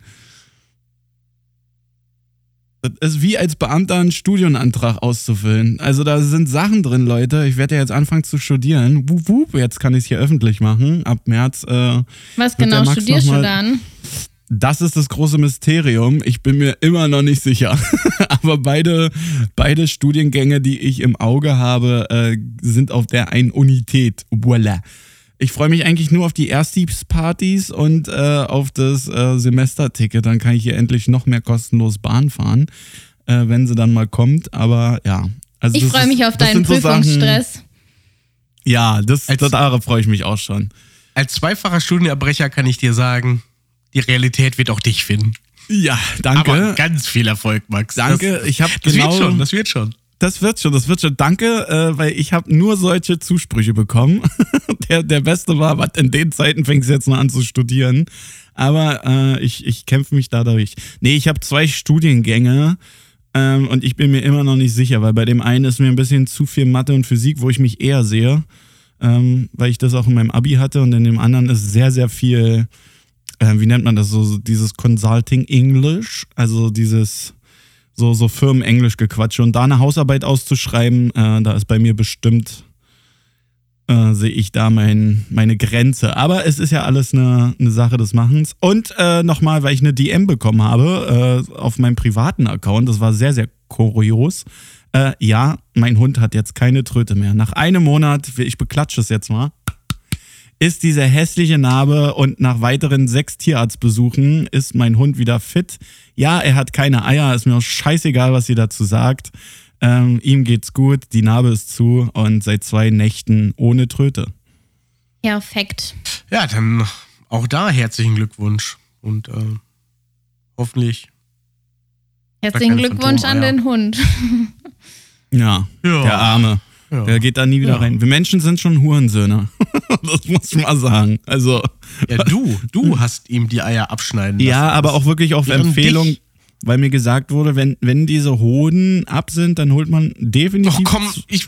Das ist wie als Beamter einen Studienantrag auszufüllen. Also da sind Sachen drin, Leute. Ich werde ja jetzt anfangen zu studieren. Wup, wup, jetzt kann ich es hier öffentlich machen. Ab März. Äh, Was genau studierst du dann? Das ist das große Mysterium. Ich bin mir immer noch nicht sicher. Aber beide, beide Studiengänge, die ich im Auge habe, äh, sind auf der einen Unität. Voila. Ich freue mich eigentlich nur auf die Erstdiebspartys und äh, auf das äh, Semesterticket. Dann kann ich hier endlich noch mehr kostenlos Bahn fahren, äh, wenn sie dann mal kommt. Aber ja. Also Ich freue mich auf deinen sind so Sachen- Prüfungsstress. Ja, das, Als- freue ich mich auch schon. Als zweifacher Studienabbrecher kann ich dir sagen, die Realität wird auch dich finden. Ja, danke. Aber ganz viel Erfolg, Max. Danke, Das, ich habe genau, wird schon, das wird schon. Das wird schon, das wird schon. Danke, äh, weil ich habe nur solche Zusprüche bekommen. der, der beste war, was in den Zeiten fängst du jetzt noch an zu studieren. Aber äh, ich, ich kämpfe mich da durch. Nee, ich habe zwei Studiengänge ähm, und ich bin mir immer noch nicht sicher, weil bei dem einen ist mir ein bisschen zu viel Mathe und Physik, wo ich mich eher sehe, ähm, weil ich das auch in meinem Abi hatte und in dem anderen ist sehr, sehr viel, äh, wie nennt man das, so, dieses Consulting English, also dieses so, so Firmenenglisch gequatscht. Und da eine Hausarbeit auszuschreiben, äh, da ist bei mir bestimmt, äh, sehe ich da mein, meine Grenze. Aber es ist ja alles eine, eine Sache des Machens. Und äh, nochmal, weil ich eine DM bekommen habe äh, auf meinem privaten Account, das war sehr, sehr kurios. Äh, ja, mein Hund hat jetzt keine Tröte mehr. Nach einem Monat, ich beklatsche es jetzt mal, ist diese hässliche Narbe und nach weiteren sechs Tierarztbesuchen ist mein Hund wieder fit. Ja, er hat keine Eier, ist mir auch scheißegal, was sie dazu sagt. Ähm, ihm geht's gut, die Narbe ist zu und seit zwei Nächten ohne Tröte. Perfekt. Ja, dann auch da herzlichen Glückwunsch. Und äh, hoffentlich. Herzlichen Glückwunsch an den Hund. Ja, Ja. der Arme. Ja. Der geht da nie wieder Ja. rein. Wir Menschen sind schon Hurensöhne. das muss ich mal sagen. Also, Ja, du, du hast ihm die Eier abschneiden lassen. ja, aber auch wirklich auf Während Empfehlung, dich- weil mir gesagt wurde, wenn, wenn diese Hoden ab sind, dann holt man definitiv Doch komm, ich.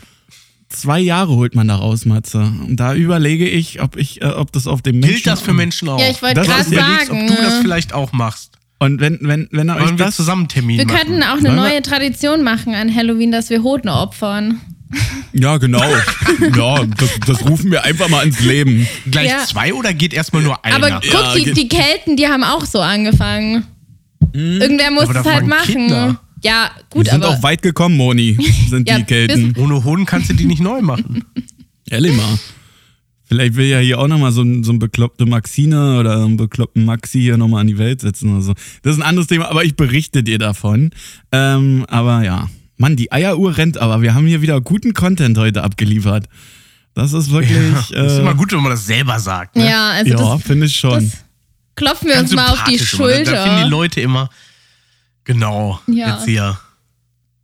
zwei Jahre holt man da raus, Matze. Und da überlege ich, ob ich, äh, ob das auf dem Menschen. Gilt das für Menschen auch? Ja, ich wollte Das gerade sagen. ob du das vielleicht auch machst. Und wenn, wenn, wenn er euch wir das. zusammen Termin wir machen? könnten auch eine wir- neue Tradition machen an Halloween, dass wir Hoden opfern. Ja, genau. ja, das, das rufen wir einfach mal ins Leben. Gleich Ja. zwei oder geht erstmal nur einer? Aber guck, Ja, die, die Kelten, die haben auch so angefangen. Irgendwer muss Aber es halt machen. Kinder. Ja, Die gut, sind aber auch weit gekommen, Moni. Sind Ja, die Kelten. Ohne Hoden kannst du die nicht neu machen. Ehrlich mal. Vielleicht will ja hier auch nochmal so ein, so ein bekloppte Maxine oder einen bekloppten Maxi hier nochmal an die Welt setzen oder so. Das ist ein anderes Thema, aber ich berichte dir davon. Ähm, aber ja. Mann, die Eieruhr rennt aber. Wir haben hier wieder guten Content heute abgeliefert. Das ist wirklich. Das ist äh, immer gut, wenn man das selber sagt. Ne? ja, also ja, finde ich schon. das klopfen wir Ganz uns mal auf die sympathisch immer. Da- Da finden die Schulter. Leute immer. Genau. Ja. Jetzt hier.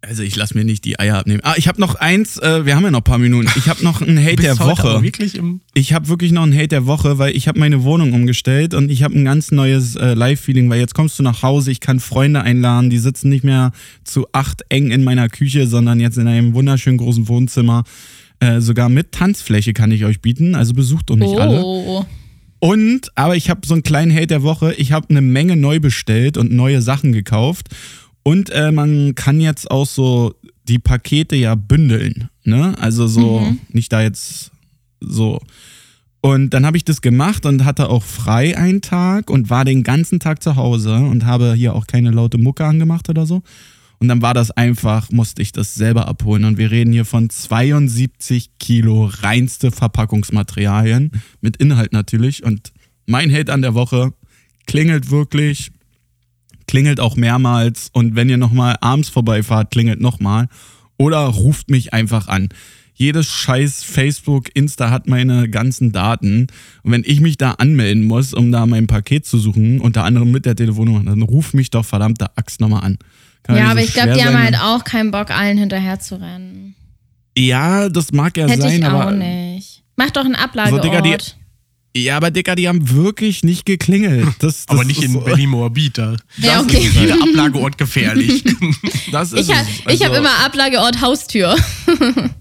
Also ich lasse mir nicht die Eier abnehmen. Ah, ich habe noch eins, äh, wir haben ja noch ein paar Minuten. Ich habe noch einen Hate der Woche. wirklich im. Ich habe wirklich noch einen Hate der Woche, weil ich habe meine Wohnung umgestellt und ich habe ein ganz neues äh, Live-Feeling, weil jetzt kommst du nach Hause, ich kann Freunde einladen, die sitzen nicht mehr zu acht eng in meiner Küche, sondern jetzt in einem wunderschönen großen Wohnzimmer. Äh, sogar mit Tanzfläche kann ich euch bieten, also besucht doch nicht alle. Oh. Und, aber ich habe so einen kleinen Hate der Woche. Ich habe eine Menge neu bestellt und neue Sachen gekauft. Und äh, man kann jetzt auch so die Pakete ja bündeln. Ne? Also so, nicht da jetzt so. Und dann habe ich das gemacht und hatte auch frei einen Tag und war den ganzen Tag zu Hause und habe hier auch keine laute Mucke angemacht oder so. Und dann war das einfach, musste ich das selber abholen. Und wir reden hier von 72 Kilo reinste Verpackungsmaterialien, mit Inhalt natürlich. Und mein Hate an der Woche klingelt wirklich, klingelt auch mehrmals. Und wenn ihr nochmal abends vorbeifahrt, klingelt nochmal. Oder ruft mich einfach an. Jedes scheiß Facebook, Insta hat meine ganzen Daten. Und wenn ich mich da anmelden muss, um da mein Paket zu suchen, unter anderem mit der Telefonnummer, dann ruf mich doch verdammte Axt nochmal an. Kann Ja, aber so ich glaube, die haben sein. halt auch keinen Bock, allen hinterher zu rennen. Ja, das mag ja Hätte sein, ich auch aber. nicht. Mach doch einen Also, Ablageort. Digga, die- Ja, aber Dicker, die haben wirklich nicht geklingelt. Das, das Aber nicht ist in so- Berlin-Moabit. Da Ja, das okay. ist jeder Ablageort gefährlich. Das ist ich habe es. ich hab Also, immer Ablageort Haustür.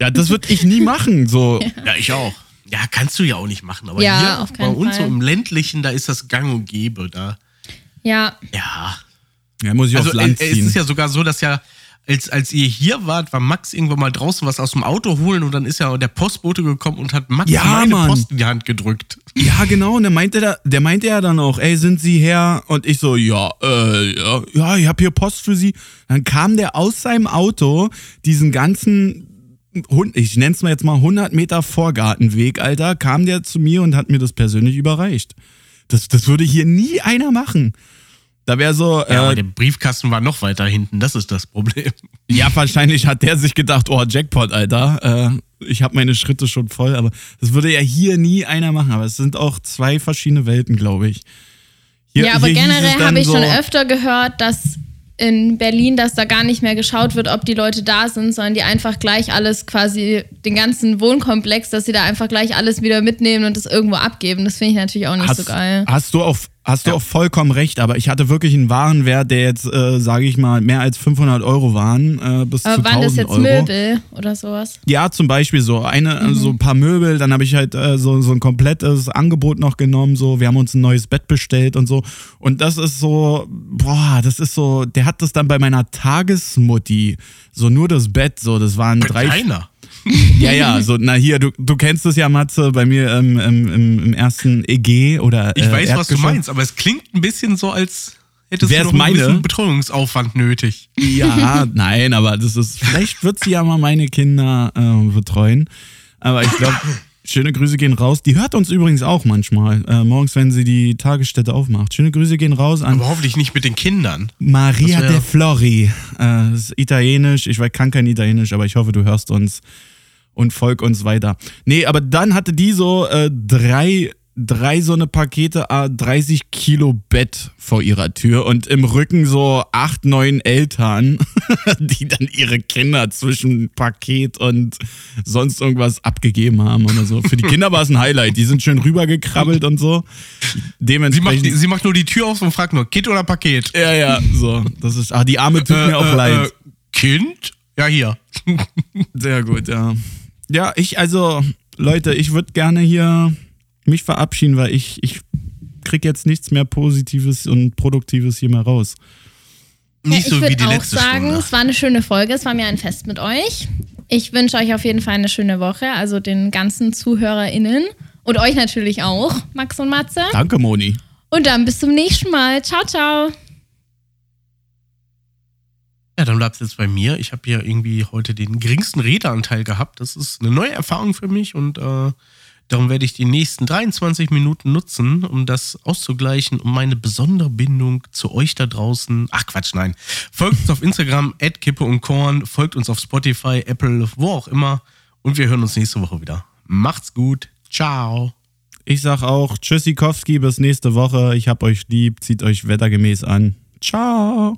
Ja, das würde ich nie machen. So. ja, ich auch. Ja, kannst du ja auch nicht machen. Aber Ja, hier auf bei keinen uns so Fall. im ländlichen, da ist das gang und gäbe. Da, Ja, ja. Ja, muss ich Also aufs Land äh, es ziehen. ist ja sogar so, dass ja, als, als ihr hier wart, war Max irgendwann mal draußen was aus dem Auto holen und dann ist ja der Postbote gekommen und hat Max Ja, meine Mann. Post in die Hand gedrückt. Ja, genau. Und der meinte, da, der meinte ja dann auch, ey, sind Sie her? Und ich so, ja, äh, ja, ja, ich habe hier Post für Sie. Dann kam der aus seinem Auto diesen ganzen, ich nenn's mal jetzt mal 100 Meter Vorgartenweg, Alter, kam der zu mir und hat mir das persönlich überreicht. Das, das würde hier nie einer machen. Da wäre so, Ja, aber äh, der Briefkasten war noch weiter hinten, das ist das Problem. ja, wahrscheinlich hat der sich gedacht, oh, Jackpot, Alter. Äh, ich habe meine Schritte schon voll, aber das würde ja hier nie einer machen. Aber es sind auch zwei verschiedene Welten, glaube ich. Hier, ja aber generell habe ich so, schon öfter gehört, dass in Berlin, dass da gar nicht mehr geschaut wird, ob die Leute da sind, sondern die einfach gleich alles quasi, den ganzen Wohnkomplex, dass sie da einfach gleich alles wieder mitnehmen und das irgendwo abgeben. Das finde ich natürlich auch nicht hast, so geil. Hast du auch, hast du auch vollkommen recht, aber ich hatte wirklich einen Warenwert, der jetzt, äh, sage ich mal, mehr als 500 Euro waren, äh, bis Aber zu waren 1000 das jetzt Euro. Möbel oder sowas? Ja, zum Beispiel so eine, Mhm. äh, so ein paar Möbel, dann habe ich halt äh, so, so ein komplettes Angebot noch genommen, so, wir haben uns ein neues Bett bestellt und so. Und das ist so, boah, das ist so, der hat das dann bei meiner Tagesmutti, so nur das Bett, so, das waren drei. Keiner. Ja, ja, so, na hier, du, du kennst es ja, Matze, bei mir ähm, im, im, im ersten EG oder. Ich äh, weiß, was du meinst, aber es klingt ein bisschen so, als hättest Wär's du noch einen meine? Betreuungsaufwand nötig. Ja, nein, aber das ist, vielleicht wird sie ja mal meine Kinder äh, betreuen. Aber ich glaube, schöne Grüße gehen raus. Die hört uns übrigens auch manchmal, äh, morgens, wenn sie die Tagesstätte aufmacht. Schöne Grüße gehen raus an Aber hoffentlich nicht mit den Kindern. Maria de Flori. Äh, ist italienisch, ich weiß, kann kein Italienisch, aber ich hoffe, du hörst uns und folg uns weiter. Nee, aber dann hatte die so äh, drei, drei so eine Pakete, äh, 30 Kilo Bett vor ihrer Tür und im Rücken so acht, neun Eltern, die dann ihre Kinder zwischen Paket und sonst irgendwas abgegeben haben oder so. Für die Kinder war es ein Highlight. Die sind schön rübergekrabbelt und so. Sie macht, Dementsprechend. sie macht nur die Tür auf und fragt nur, Kind oder Paket? ja, ja, so. Das ist, ah, die Arme tut mir auch leid. Äh, kind? Ja, hier. Sehr gut, ja. Ja, ich, also, Leute, ich würde gerne hier mich verabschieden, weil ich, ich krieg jetzt nichts mehr Positives und Produktives hier mehr raus. Nicht ja, so ich wie würde auch sagen, Stunde. es war eine schöne Folge, es war mir ein Fest mit euch. Ich wünsche euch auf jeden Fall eine schöne Woche, also den ganzen ZuhörerInnen und euch natürlich auch, Max und Matze. Danke, Moni. Und dann bis zum nächsten Mal. Ciao, ciao. Ja, dann bleibt's jetzt bei mir. Ich habe hier irgendwie heute den geringsten Redeanteil gehabt. Das ist eine neue Erfahrung für mich und äh, darum werde ich die nächsten 23 Minuten nutzen, um das auszugleichen, um meine besondere Bindung zu euch da draußen. Ach Quatsch, nein. Folgt uns auf Instagram, Kippe und Korn, folgt uns auf Spotify, Apple, wo auch immer. Und wir hören uns nächste Woche wieder. Macht's gut. Ciao. Ich sag auch Tschüssikowski, bis nächste Woche. Ich hab euch lieb, zieht euch wettergemäß an. Ciao.